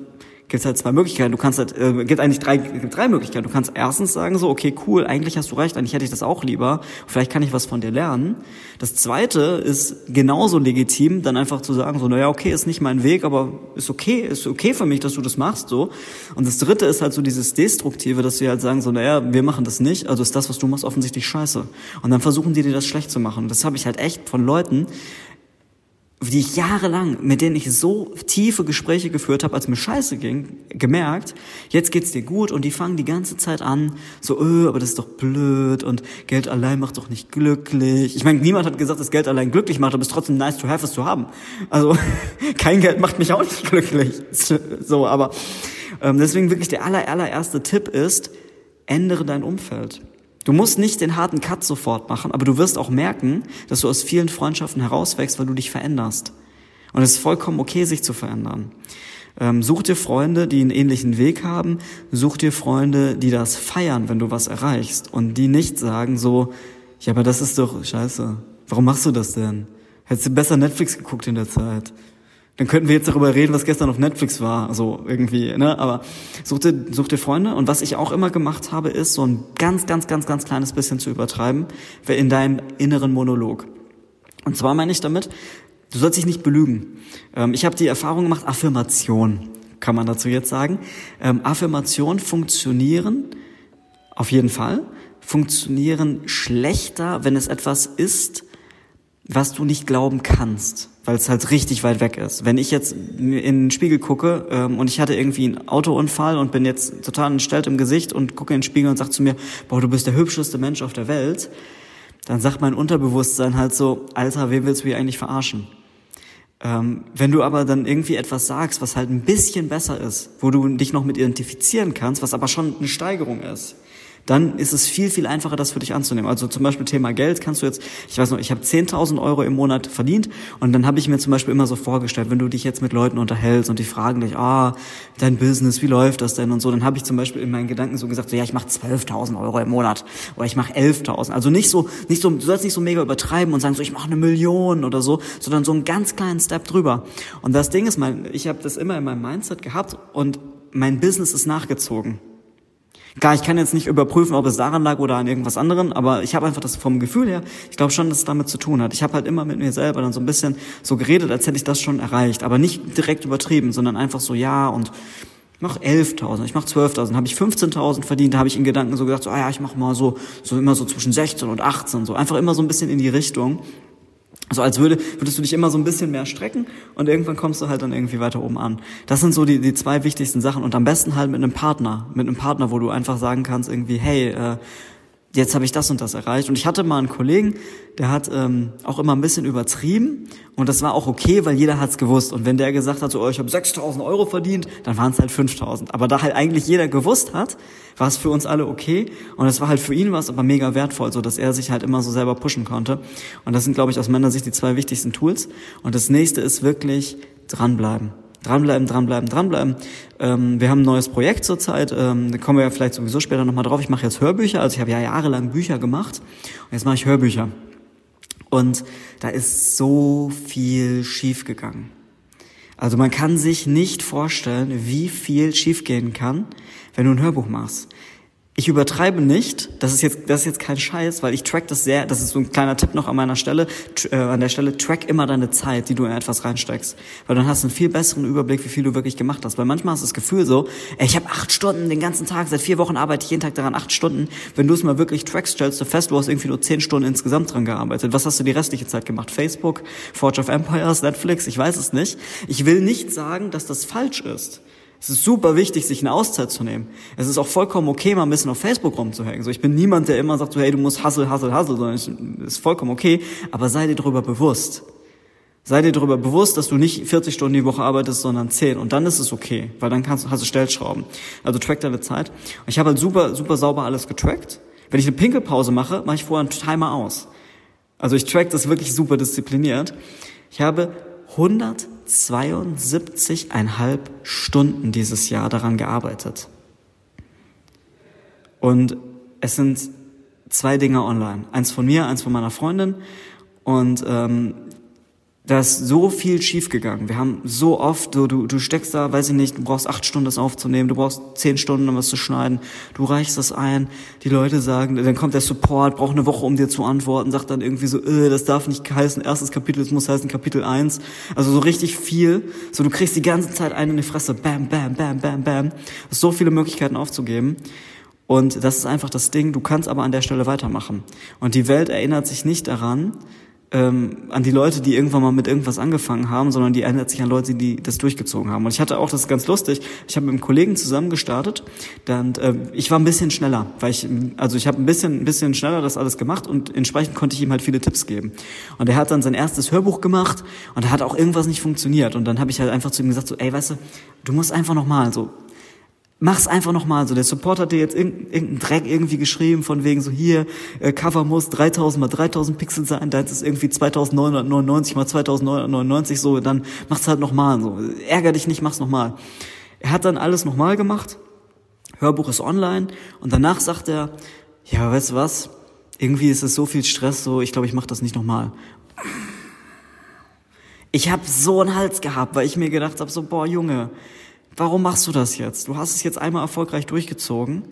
gibt es halt zwei Möglichkeiten. Du kannst halt, äh, gibt eigentlich drei, gibt drei Möglichkeiten. Du kannst erstens sagen so, okay, cool, eigentlich hast du recht, eigentlich hätte ich das auch lieber. Vielleicht kann ich was von dir lernen. Das zweite ist genauso legitim, dann einfach zu sagen so, naja, okay, ist nicht mein Weg, aber ist okay, ist okay für mich, dass du das machst, so. Und das dritte ist halt so dieses Destruktive, dass wir halt sagen so, naja, wir machen das nicht, also ist das, was du machst, offensichtlich scheiße. Und dann versuchen die dir das schlecht zu machen. Das habe ich halt echt von Leuten, die ich jahrelang, mit denen ich so tiefe Gespräche geführt habe, als mir scheiße ging, gemerkt, jetzt geht's dir gut und die fangen die ganze Zeit an, so, öh, aber das ist doch blöd und Geld allein macht doch nicht glücklich. Ich meine, niemand hat gesagt, dass Geld allein glücklich macht, aber es ist trotzdem nice to have es zu haben. Also kein Geld macht mich auch nicht glücklich. So, aber ähm, deswegen wirklich der aller, allererste Tipp ist, ändere dein Umfeld. Du musst nicht den harten Cut sofort machen, aber du wirst auch merken, dass du aus vielen Freundschaften herauswächst, weil du dich veränderst. Und es ist vollkommen okay, sich zu verändern. Ähm, such dir Freunde, die einen ähnlichen Weg haben. Such dir Freunde, die das feiern, wenn du was erreichst. Und die nicht sagen so, ja, aber das ist doch scheiße. Warum machst du das denn? Hättest du besser Netflix geguckt in der Zeit? Dann könnten wir jetzt darüber reden, was gestern auf Netflix war, so irgendwie, ne? Aber such dir, such dir Freunde. Und was ich auch immer gemacht habe, ist so ein ganz, ganz, ganz, ganz kleines bisschen zu übertreiben, in deinem inneren Monolog. Und zwar meine ich damit, du sollst dich nicht belügen. Ähm, ich habe die Erfahrung gemacht, Affirmation, kann man dazu jetzt sagen. Ähm, Affirmation funktionieren auf jeden Fall, funktionieren schlechter, wenn es etwas ist, was du nicht glauben kannst, weil es halt richtig weit weg ist. Wenn ich jetzt in den Spiegel gucke ähm, und ich hatte irgendwie einen Autounfall und bin jetzt total entstellt im Gesicht und gucke in den Spiegel und sag zu mir, boah, du bist der hübscheste Mensch auf der Welt, dann sagt mein Unterbewusstsein halt so, Alter, wen willst du hier eigentlich verarschen? Ähm, wenn du aber dann irgendwie etwas sagst, was halt ein bisschen besser ist, wo du dich noch mit identifizieren kannst, was aber schon eine Steigerung ist, dann ist es viel, viel einfacher, das für dich anzunehmen. Also zum Beispiel Thema Geld kannst du jetzt, ich weiß noch, ich habe 10.000 Euro im Monat verdient und dann habe ich mir zum Beispiel immer so vorgestellt, wenn du dich jetzt mit Leuten unterhältst und die fragen dich, ah, dein Business, wie läuft das denn und so, dann habe ich zum Beispiel in meinen Gedanken so gesagt, so, ja, ich mache 12.000 Euro im Monat oder ich mache 11.000. Also nicht so, nicht so, du sollst nicht so mega übertreiben und sagen, so, ich mache eine Million oder so, sondern so einen ganz kleinen Step drüber. Und das Ding ist, mein, ich habe das immer in meinem Mindset gehabt und mein Business ist nachgezogen. Klar, ich kann jetzt nicht überprüfen, ob es daran lag oder an irgendwas anderem, aber ich habe einfach das vom Gefühl her, ich glaube schon, dass es damit zu tun hat. Ich habe halt immer mit mir selber dann so ein bisschen so geredet, als hätte ich das schon erreicht, aber nicht direkt übertrieben, sondern einfach so, ja, und ich mach 11.000, ich mach 12.000, habe ich 15.000 verdient, da habe ich in Gedanken so gesagt, so, ah ja, ich mach mal so, so immer so zwischen 16 und 18, so einfach immer so ein bisschen in die Richtung. So als würde, würdest du dich immer so ein bisschen mehr strecken und irgendwann kommst du halt dann irgendwie weiter oben an. Das sind so die, die zwei wichtigsten Sachen und am besten halt mit einem Partner, mit einem Partner, wo du einfach sagen kannst irgendwie, hey, äh, jetzt habe ich das und das erreicht. Und ich hatte mal einen Kollegen, der hat ähm, auch immer ein bisschen übertrieben und das war auch okay, weil jeder hat's gewusst. Und wenn der gesagt hat, so, oh, ich habe 6.000 Euro verdient, dann waren es halt 5.000. Aber da halt eigentlich jeder gewusst hat, war es für uns alle okay. Und es war halt für ihn was aber mega wertvoll, so dass er sich halt immer so selber pushen konnte. Und das sind, glaube ich, aus meiner Sicht die zwei wichtigsten Tools. Und das nächste ist wirklich dranbleiben. Dranbleiben, dranbleiben, dranbleiben. Ähm, wir haben ein neues Projekt zurzeit, ähm, da kommen wir ja vielleicht sowieso später nochmal drauf. Ich mache jetzt Hörbücher, also ich habe ja jahrelang Bücher gemacht und jetzt mache ich Hörbücher. Und da ist so viel schiefgegangen. Also man kann sich nicht vorstellen, wie viel schiefgehen kann, wenn du ein Hörbuch machst. Ich übertreibe nicht, das ist jetzt, das ist jetzt kein Scheiß, weil ich track das sehr, das ist so ein kleiner Tipp noch an meiner Stelle, äh, an der Stelle, track immer deine Zeit, die du in etwas reinsteckst. Weil dann hast du einen viel besseren Überblick, wie viel du wirklich gemacht hast. Weil manchmal hast du das Gefühl so, ey, ich habe acht Stunden den ganzen Tag, seit vier Wochen arbeite ich jeden Tag daran, acht Stunden. Wenn du es mal wirklich trackst, stellst du fest, du hast irgendwie nur zehn Stunden insgesamt dran gearbeitet. Was hast du die restliche Zeit gemacht? Facebook, Forge of Empires, Netflix, ich weiß es nicht. Ich will nicht sagen, dass das falsch ist. Es ist super wichtig, sich eine Auszeit zu nehmen. Es ist auch vollkommen okay, mal ein bisschen auf Facebook rumzuhängen. So, ich bin niemand, der immer sagt, so, hey, du musst hustle, hustle, hustle, sondern es ist vollkommen okay, aber sei dir darüber bewusst. Sei dir darüber bewusst, dass du nicht 40 Stunden die Woche arbeitest, sondern 10. Und dann ist es okay, weil dann kannst, hast du Stellschrauben. Also track deine Zeit. Und ich habe halt super, super sauber alles getrackt. Wenn ich eine Pinkelpause mache, mache ich vorher einen Timer aus. Also ich track das wirklich super diszipliniert. Ich habe 172,5 Stunden dieses Jahr daran gearbeitet. Und es sind zwei Dinge online. Eins von mir, eins von meiner Freundin. Und ähm, da ist so viel schiefgegangen. Wir haben so oft, so, du, du steckst da, weiß ich nicht, du brauchst acht Stunden das aufzunehmen, du brauchst zehn Stunden, um was zu schneiden, du reichst das ein, die Leute sagen, dann kommt der Support, braucht eine Woche, um dir zu antworten, sagt dann irgendwie so, äh, das darf nicht heißen, erstes Kapitel, es muss heißen Kapitel eins. Also so richtig viel. So, du kriegst die ganze Zeit einen in die Fresse, bam, bam, bam, bam, bam. so viele Möglichkeiten aufzugeben. Und das ist einfach das Ding, du kannst aber an der Stelle weitermachen. Und die Welt erinnert sich nicht daran, ähm, an die Leute, die irgendwann mal mit irgendwas angefangen haben, sondern die erinnert sich an Leute, die das durchgezogen haben. Und ich hatte auch, das ganz lustig, ich habe mit einem Kollegen zusammen gestartet, dann, äh, ich war ein bisschen schneller, weil ich, also ich habe ein bisschen, ein bisschen schneller das alles gemacht und entsprechend konnte ich ihm halt viele Tipps geben. Und er hat dann sein erstes Hörbuch gemacht und da hat auch irgendwas nicht funktioniert. Und dann habe ich halt einfach zu ihm gesagt, so, ey, weißt du, du musst einfach nochmal so, Mach's einfach nochmal so. Der Support hat dir jetzt irgendeinen Dreck irgendwie geschrieben, von wegen so hier, äh, Cover muss 3000 mal 3000 Pixel sein, deins ist irgendwie 2999 mal 2999 so, dann mach's halt nochmal so. Ärger dich nicht, mach's nochmal. Er hat dann alles nochmal gemacht, Hörbuch ist online und danach sagt er, ja, weißt du was, irgendwie ist es so viel Stress, so, ich glaube, ich mach das nicht nochmal. Ich hab so einen Hals gehabt, weil ich mir gedacht habe, so, boah, Junge, Warum machst du das jetzt? Du hast es jetzt einmal erfolgreich durchgezogen.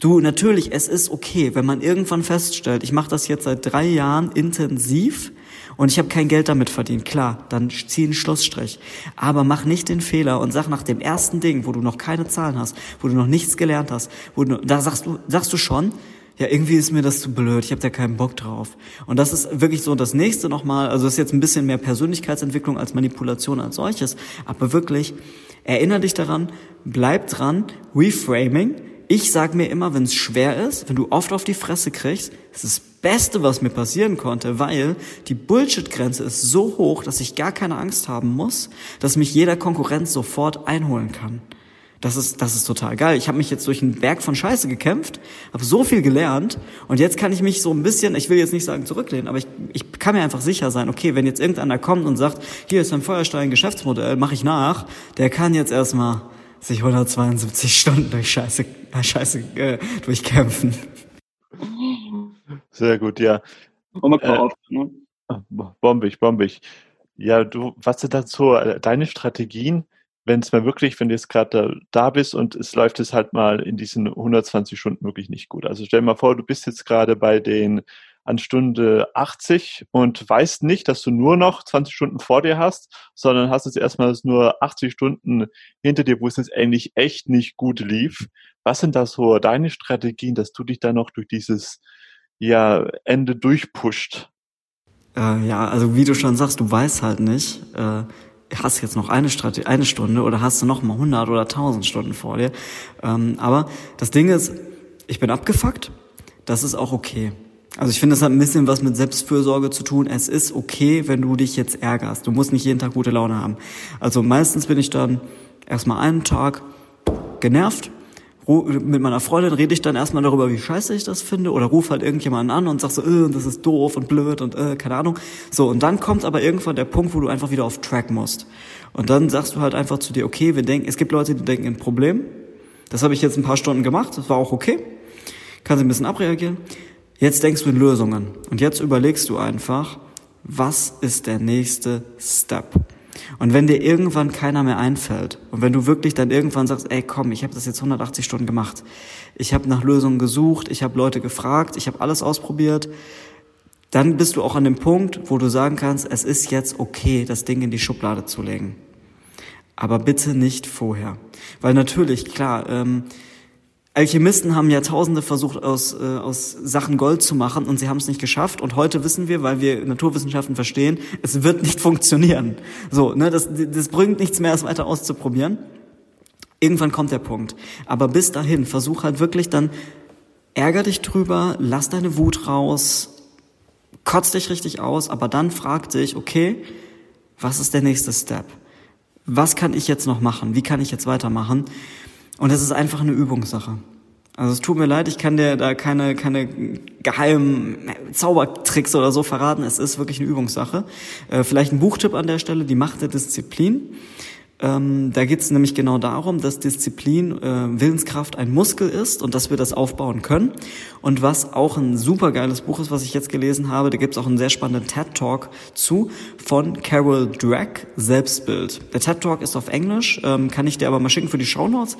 Du, natürlich, es ist okay, wenn man irgendwann feststellt, ich mache das jetzt seit drei Jahren intensiv und ich habe kein Geld damit verdient. Klar, dann zieh einen Schlussstrich. Aber mach nicht den Fehler und sag nach dem ersten Ding, wo du noch keine Zahlen hast, wo du noch nichts gelernt hast, wo du, da sagst du, sagst du schon, ja, irgendwie ist mir das zu blöd, ich habe da keinen Bock drauf. Und das ist wirklich so das nächste nochmal, also das ist jetzt ein bisschen mehr Persönlichkeitsentwicklung als Manipulation als solches, aber wirklich, Erinner dich daran, bleib dran, Reframing. Ich sag mir immer, wenn es schwer ist, wenn du oft auf die Fresse kriegst, das ist das Beste, was mir passieren konnte, weil die Bullshit-Grenze ist so hoch, dass ich gar keine Angst haben muss, dass mich jeder Konkurrent sofort einholen kann. Das ist, das ist total geil. Ich habe mich jetzt durch einen Berg von Scheiße gekämpft, habe so viel gelernt und jetzt kann ich mich so ein bisschen, ich will jetzt nicht sagen zurücklehnen, aber ich, ich kann mir einfach sicher sein, okay, wenn jetzt irgendeiner kommt und sagt, hier ist ein Feuerstein-Geschäftsmodell, mache ich nach, der kann jetzt erstmal sich 172 Stunden durch Scheiße, äh, Scheiße äh, durchkämpfen. Sehr gut, ja. Und man äh, ne? Bombig, bombig. Ja, du, was sind dazu äh, deine Strategien, wenn es mal wirklich, wenn du jetzt gerade da, bist und es läuft es halt mal in diesen 120 Stunden wirklich nicht gut. Also stell dir mal vor, du bist jetzt gerade bei den an Stunde 80 und weißt nicht, dass du nur noch 20 Stunden vor dir hast, sondern hast jetzt erstmal nur 80 Stunden hinter dir, wo es jetzt eigentlich echt nicht gut lief. Was sind da so deine Strategien, dass du dich da noch durch dieses ja, Ende durchpusht? Äh, ja, also wie du schon sagst, du weißt halt nicht, äh, hast jetzt noch eine, Strategie, eine Stunde oder hast du noch mal 100 oder 1000 Stunden vor dir. Ähm, aber das Ding ist, ich bin abgefuckt, das ist auch okay. Also ich finde, das hat ein bisschen was mit Selbstfürsorge zu tun. Es ist okay, wenn du dich jetzt ärgerst. Du musst nicht jeden Tag gute Laune haben. Also meistens bin ich dann erstmal einen Tag genervt mit meiner Freundin rede ich dann erstmal darüber, wie scheiße ich das finde oder ruf halt irgendjemanden an und sag so, äh, das ist doof und blöd und äh, keine Ahnung. So, und dann kommt aber irgendwann der Punkt, wo du einfach wieder auf Track musst. Und dann sagst du halt einfach zu dir, okay, wir denken, es gibt Leute, die denken in Problem. Das habe ich jetzt ein paar Stunden gemacht, das war auch okay. Kann sie ein bisschen abreagieren. Jetzt denkst du in Lösungen. Und jetzt überlegst du einfach, was ist der nächste Step? Und wenn dir irgendwann keiner mehr einfällt und wenn du wirklich dann irgendwann sagst, ey komm, ich habe das jetzt 180 Stunden gemacht, ich habe nach Lösungen gesucht, ich habe Leute gefragt, ich habe alles ausprobiert, dann bist du auch an dem Punkt, wo du sagen kannst, es ist jetzt okay, das Ding in die Schublade zu legen. Aber bitte nicht vorher. Weil natürlich, klar, ähm, Alchemisten haben Jahrtausende versucht, aus, äh, aus Sachen Gold zu machen und sie haben es nicht geschafft. Und heute wissen wir, weil wir Naturwissenschaften verstehen, es wird nicht funktionieren. So, ne, das, das bringt nichts mehr, es weiter auszuprobieren. Irgendwann kommt der Punkt. Aber bis dahin, versuch halt wirklich dann, ärger dich drüber, lass deine Wut raus, kotz dich richtig aus, aber dann frag dich, okay, was ist der nächste Step? Was kann ich jetzt noch machen? Wie kann ich jetzt weitermachen? Und es ist einfach eine Übungssache. Also es tut mir leid, ich kann dir da keine, keine geheimen Zaubertricks oder so verraten. Es ist wirklich eine Übungssache. Äh, vielleicht ein Buchtipp an der Stelle, die Macht der Disziplin. Ähm, da geht es nämlich genau darum, dass Disziplin, äh, Willenskraft ein Muskel ist und dass wir das aufbauen können. Und was auch ein super geiles Buch ist, was ich jetzt gelesen habe, da gibt es auch einen sehr spannenden TED-Talk zu von Carol Drake, Selbstbild. Der TED-Talk ist auf Englisch, ähm, kann ich dir aber mal schicken für die Shownotes.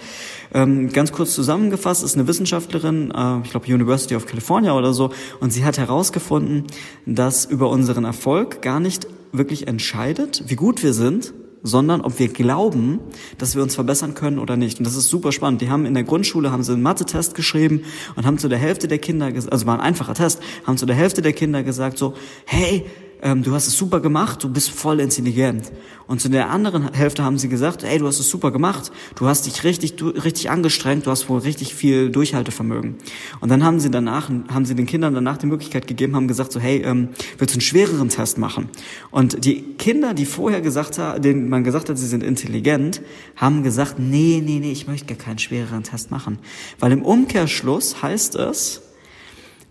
Ähm, ganz kurz zusammengefasst, ist eine Wissenschaftlerin, äh, ich glaube University of California oder so, und sie hat herausgefunden, dass über unseren Erfolg gar nicht wirklich entscheidet, wie gut wir sind, sondern ob wir glauben, dass wir uns verbessern können oder nicht. Und das ist super spannend. Die haben in der Grundschule haben sie einen Mathe-Test geschrieben und haben zu der Hälfte der Kinder, also war ein einfacher Test, haben zu der Hälfte der Kinder gesagt so, hey, ähm, du hast es super gemacht, du bist voll intelligent. Und zu der anderen Hälfte haben sie gesagt, ey, du hast es super gemacht, du hast dich richtig, du, richtig angestrengt, du hast wohl richtig viel Durchhaltevermögen. Und dann haben sie danach, haben sie den Kindern danach die Möglichkeit gegeben, haben gesagt so, hey, ähm, willst du einen schwereren Test machen? Und die Kinder, die vorher gesagt haben, denen man gesagt hat, sie sind intelligent, haben gesagt, nee, nee, nee, ich möchte gar keinen schwereren Test machen. Weil im Umkehrschluss heißt es,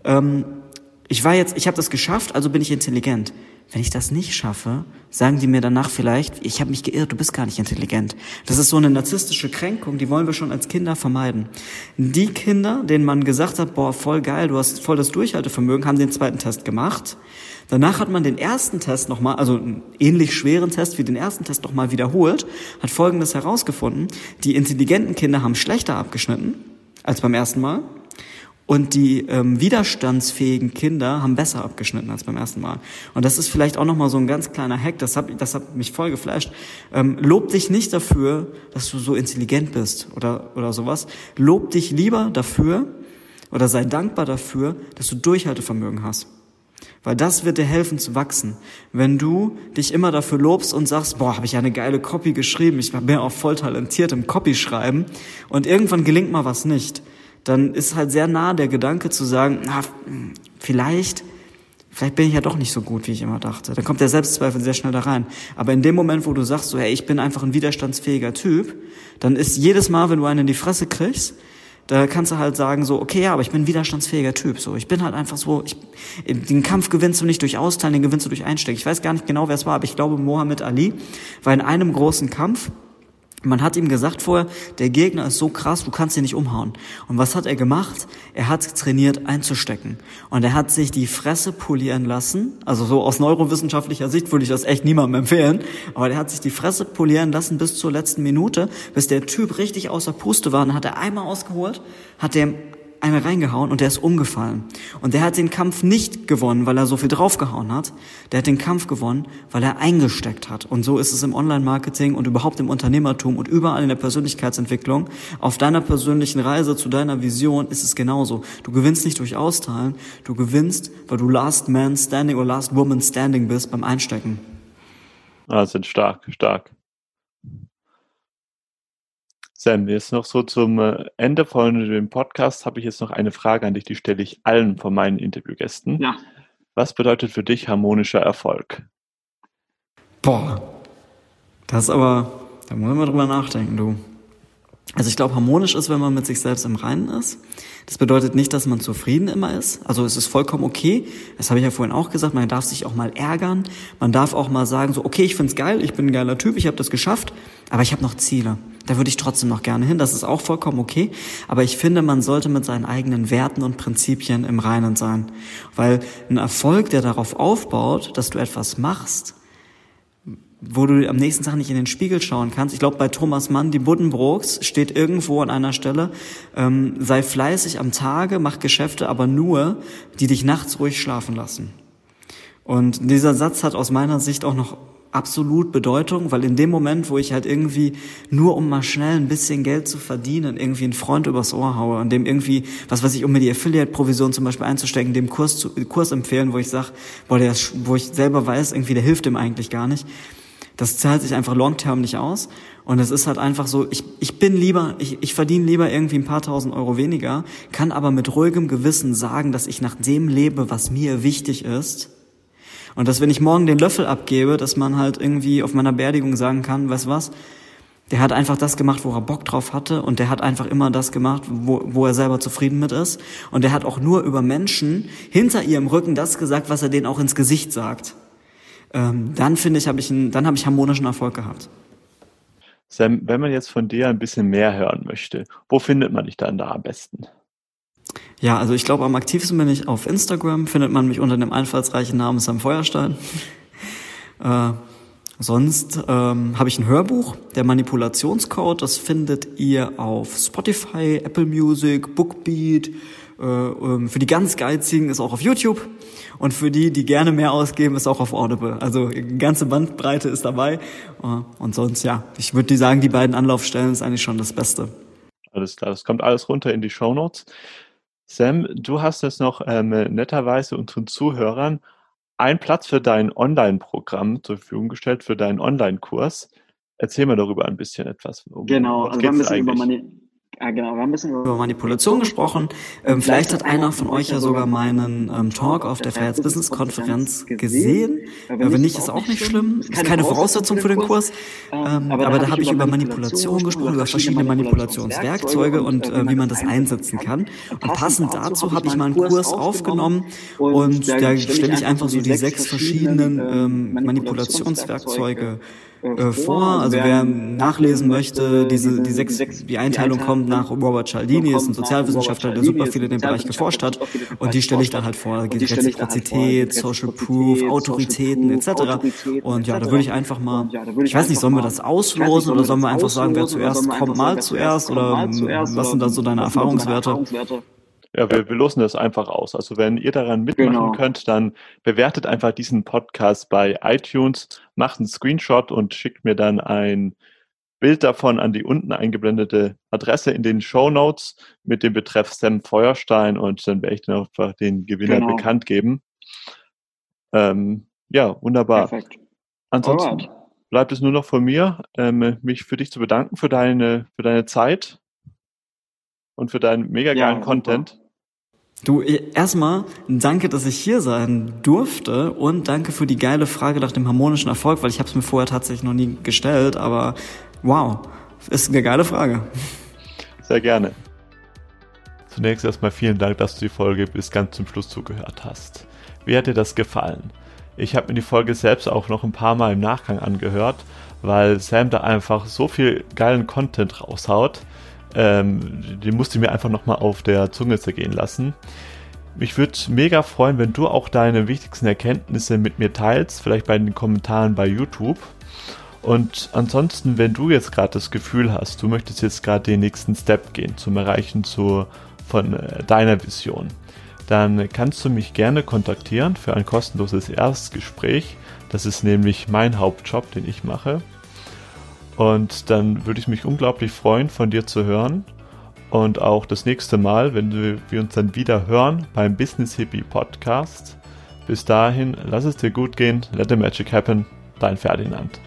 ähm, ich war jetzt, ich habe das geschafft, also bin ich intelligent. Wenn ich das nicht schaffe, sagen die mir danach vielleicht, ich habe mich geirrt, du bist gar nicht intelligent. Das ist so eine narzisstische Kränkung, die wollen wir schon als Kinder vermeiden. Die Kinder, denen man gesagt hat, boah, voll geil, du hast voll das Durchhaltevermögen, haben den zweiten Test gemacht. Danach hat man den ersten Test nochmal, also einen ähnlich schweren Test wie den ersten Test nochmal wiederholt, hat Folgendes herausgefunden. Die intelligenten Kinder haben schlechter abgeschnitten als beim ersten Mal und die ähm, widerstandsfähigen Kinder haben besser abgeschnitten als beim ersten Mal. Und das ist vielleicht auch nochmal so ein ganz kleiner Hack, das hat, das hat mich voll geflasht. Ähm, lob dich nicht dafür, dass du so intelligent bist oder, oder sowas. Lob dich lieber dafür oder sei dankbar dafür, dass du Durchhaltevermögen hast. Weil das wird dir helfen zu wachsen. Wenn du dich immer dafür lobst und sagst, boah, habe ich ja eine geile Copy geschrieben, ich bin auch voll talentiert im Copy schreiben und irgendwann gelingt mal was nicht dann ist halt sehr nah der Gedanke zu sagen, na, vielleicht, vielleicht bin ich ja doch nicht so gut, wie ich immer dachte. Dann kommt der Selbstzweifel sehr schnell da rein. Aber in dem Moment, wo du sagst, so, hey, ich bin einfach ein widerstandsfähiger Typ, dann ist jedes Mal, wenn du einen in die Fresse kriegst, da kannst du halt sagen so, okay, ja, aber ich bin ein widerstandsfähiger Typ. So, ich bin halt einfach so, ich, den Kampf gewinnst du nicht durch Austeilen, den gewinnst du durch Einstecken. Ich weiß gar nicht genau, wer es war, aber ich glaube, Mohammed Ali war in einem großen Kampf man hat ihm gesagt vorher, der Gegner ist so krass, du kannst ihn nicht umhauen. Und was hat er gemacht? Er hat trainiert einzustecken. Und er hat sich die Fresse polieren lassen. Also so aus neurowissenschaftlicher Sicht würde ich das echt niemandem empfehlen. Aber er hat sich die Fresse polieren lassen bis zur letzten Minute, bis der Typ richtig außer Puste war. Dann hat er einmal ausgeholt, hat dem eine reingehauen und der ist umgefallen. Und der hat den Kampf nicht gewonnen, weil er so viel draufgehauen hat. Der hat den Kampf gewonnen, weil er eingesteckt hat. Und so ist es im Online-Marketing und überhaupt im Unternehmertum und überall in der Persönlichkeitsentwicklung. Auf deiner persönlichen Reise zu deiner Vision ist es genauso. Du gewinnst nicht durch Austeilen, du gewinnst, weil du Last Man Standing oder Last Woman Standing bist beim Einstecken. Ah, sind stark, stark. Sam, jetzt noch so zum äh, Ende von dem Podcast habe ich jetzt noch eine Frage an dich, die stelle ich allen von meinen Interviewgästen. Ja. Was bedeutet für dich harmonischer Erfolg? Boah, das ist aber, da muss man drüber nachdenken, du. Also ich glaube, harmonisch ist, wenn man mit sich selbst im Reinen ist. Das bedeutet nicht, dass man zufrieden immer ist. Also es ist vollkommen okay. Das habe ich ja vorhin auch gesagt. Man darf sich auch mal ärgern. Man darf auch mal sagen, so, okay, ich find's geil, ich bin ein geiler Typ, ich habe das geschafft, aber ich habe noch Ziele. Da würde ich trotzdem noch gerne hin. Das ist auch vollkommen okay. Aber ich finde, man sollte mit seinen eigenen Werten und Prinzipien im Reinen sein. Weil ein Erfolg, der darauf aufbaut, dass du etwas machst, wo du am nächsten Tag nicht in den Spiegel schauen kannst. Ich glaube, bei Thomas Mann, die Buddenbrooks, steht irgendwo an einer Stelle, ähm, sei fleißig am Tage, mach Geschäfte, aber nur, die dich nachts ruhig schlafen lassen. Und dieser Satz hat aus meiner Sicht auch noch absolut Bedeutung, weil in dem Moment, wo ich halt irgendwie nur um mal schnell ein bisschen Geld zu verdienen, irgendwie einen Freund übers Ohr haue und dem irgendwie, was weiß ich, um mir die Affiliate-Provision zum Beispiel einzustecken, dem Kurs, zu, Kurs empfehlen, wo ich sag, boah, der wo ich selber weiß, irgendwie, der hilft dem eigentlich gar nicht, das zahlt sich einfach long-term nicht aus. Und es ist halt einfach so, ich, ich bin lieber, ich, ich verdiene lieber irgendwie ein paar tausend Euro weniger, kann aber mit ruhigem Gewissen sagen, dass ich nach dem lebe, was mir wichtig ist. Und dass wenn ich morgen den Löffel abgebe, dass man halt irgendwie auf meiner Beerdigung sagen kann, weißt was, der hat einfach das gemacht, wo er Bock drauf hatte und der hat einfach immer das gemacht, wo, wo er selber zufrieden mit ist. Und der hat auch nur über Menschen hinter ihrem Rücken das gesagt, was er denen auch ins Gesicht sagt ähm, dann finde ich, habe ich, einen, dann habe ich harmonischen Erfolg gehabt. Sam, wenn man jetzt von dir ein bisschen mehr hören möchte, wo findet man dich dann da am besten? Ja, also ich glaube, am aktivsten bin ich auf Instagram, findet man mich unter dem einfallsreichen Namen Sam Feuerstein. äh, sonst ähm, habe ich ein Hörbuch, der Manipulationscode, das findet ihr auf Spotify, Apple Music, Bookbeat, äh, ähm, für die ganz Geizigen ist auch auf YouTube. Und für die, die gerne mehr ausgeben, ist auch auf Audible. Also ganze Bandbreite ist dabei. Äh, und sonst, ja, ich würde sagen, die beiden Anlaufstellen ist eigentlich schon das Beste. Alles klar, das kommt alles runter in die Show Notes. Sam, du hast jetzt noch ähm, netterweise unseren Zuhörern einen Platz für dein Online-Programm zur Verfügung gestellt, für deinen Online-Kurs. Erzähl mir darüber ein bisschen etwas. Um, genau, also wir haben ein bisschen über meine, Ah, genau, wir haben ein bisschen über Manipulation gesprochen. Ähm, vielleicht hat einer von euch ja sogar meinen ähm, Talk auf der Freiheitsbusiness-Konferenz gesehen. Äh, wenn nicht, ist auch nicht schlimm. Ist keine Voraussetzung für den Kurs. Ähm, aber da habe ich über Manipulation gesprochen, über verschiedene Manipulationswerkzeuge und äh, wie man das einsetzen kann. Und passend dazu habe ich mal einen Kurs aufgenommen und da stelle ich einfach so die sechs verschiedenen ähm, Manipulationswerkzeuge äh, vor. Also wer nachlesen möchte, diese die sechs die Einteilung kommt nach Robert Cialdini, ist ein Sozialwissenschaftler, der super viel in dem Bereich geforscht hat und die stelle ich dann halt vor. Da geht Reziprozität, Social Proof, Autoritäten etc. Und ja, da würde ich einfach mal, ich weiß nicht, sollen wir das auslosen oder sollen wir einfach sagen, wer zuerst kommt mal zuerst oder was sind da so deine Erfahrungswerte? Ja, wir, wir losen das einfach aus. Also wenn ihr daran mitmachen genau. könnt, dann bewertet einfach diesen Podcast bei iTunes, macht einen Screenshot und schickt mir dann ein Bild davon an die unten eingeblendete Adresse in den Show Notes mit dem Betreff Sam Feuerstein und dann werde ich dann einfach den Gewinner genau. bekannt geben. Ähm, ja, wunderbar. Perfekt. Ansonsten Alright. bleibt es nur noch von mir, ähm, mich für dich zu bedanken für deine, für deine Zeit und für deinen mega geilen ja, Content. Du, erstmal danke, dass ich hier sein durfte und danke für die geile Frage nach dem harmonischen Erfolg, weil ich habe es mir vorher tatsächlich noch nie gestellt, aber wow, ist eine geile Frage. Sehr gerne. Zunächst erstmal vielen Dank, dass du die Folge bis ganz zum Schluss zugehört hast. Wie hat dir das gefallen? Ich habe mir die Folge selbst auch noch ein paar Mal im Nachgang angehört, weil Sam da einfach so viel geilen Content raushaut. Ähm, den musste ich mir einfach nochmal auf der Zunge zergehen lassen. Mich würde mega freuen, wenn du auch deine wichtigsten Erkenntnisse mit mir teilst, vielleicht bei den Kommentaren bei YouTube. Und ansonsten, wenn du jetzt gerade das Gefühl hast, du möchtest jetzt gerade den nächsten Step gehen zum Erreichen zu, von äh, deiner Vision, dann kannst du mich gerne kontaktieren für ein kostenloses Erstgespräch. Das ist nämlich mein Hauptjob, den ich mache. Und dann würde ich mich unglaublich freuen, von dir zu hören. Und auch das nächste Mal, wenn wir uns dann wieder hören beim Business Hippie Podcast. Bis dahin, lass es dir gut gehen, let the magic happen, dein Ferdinand.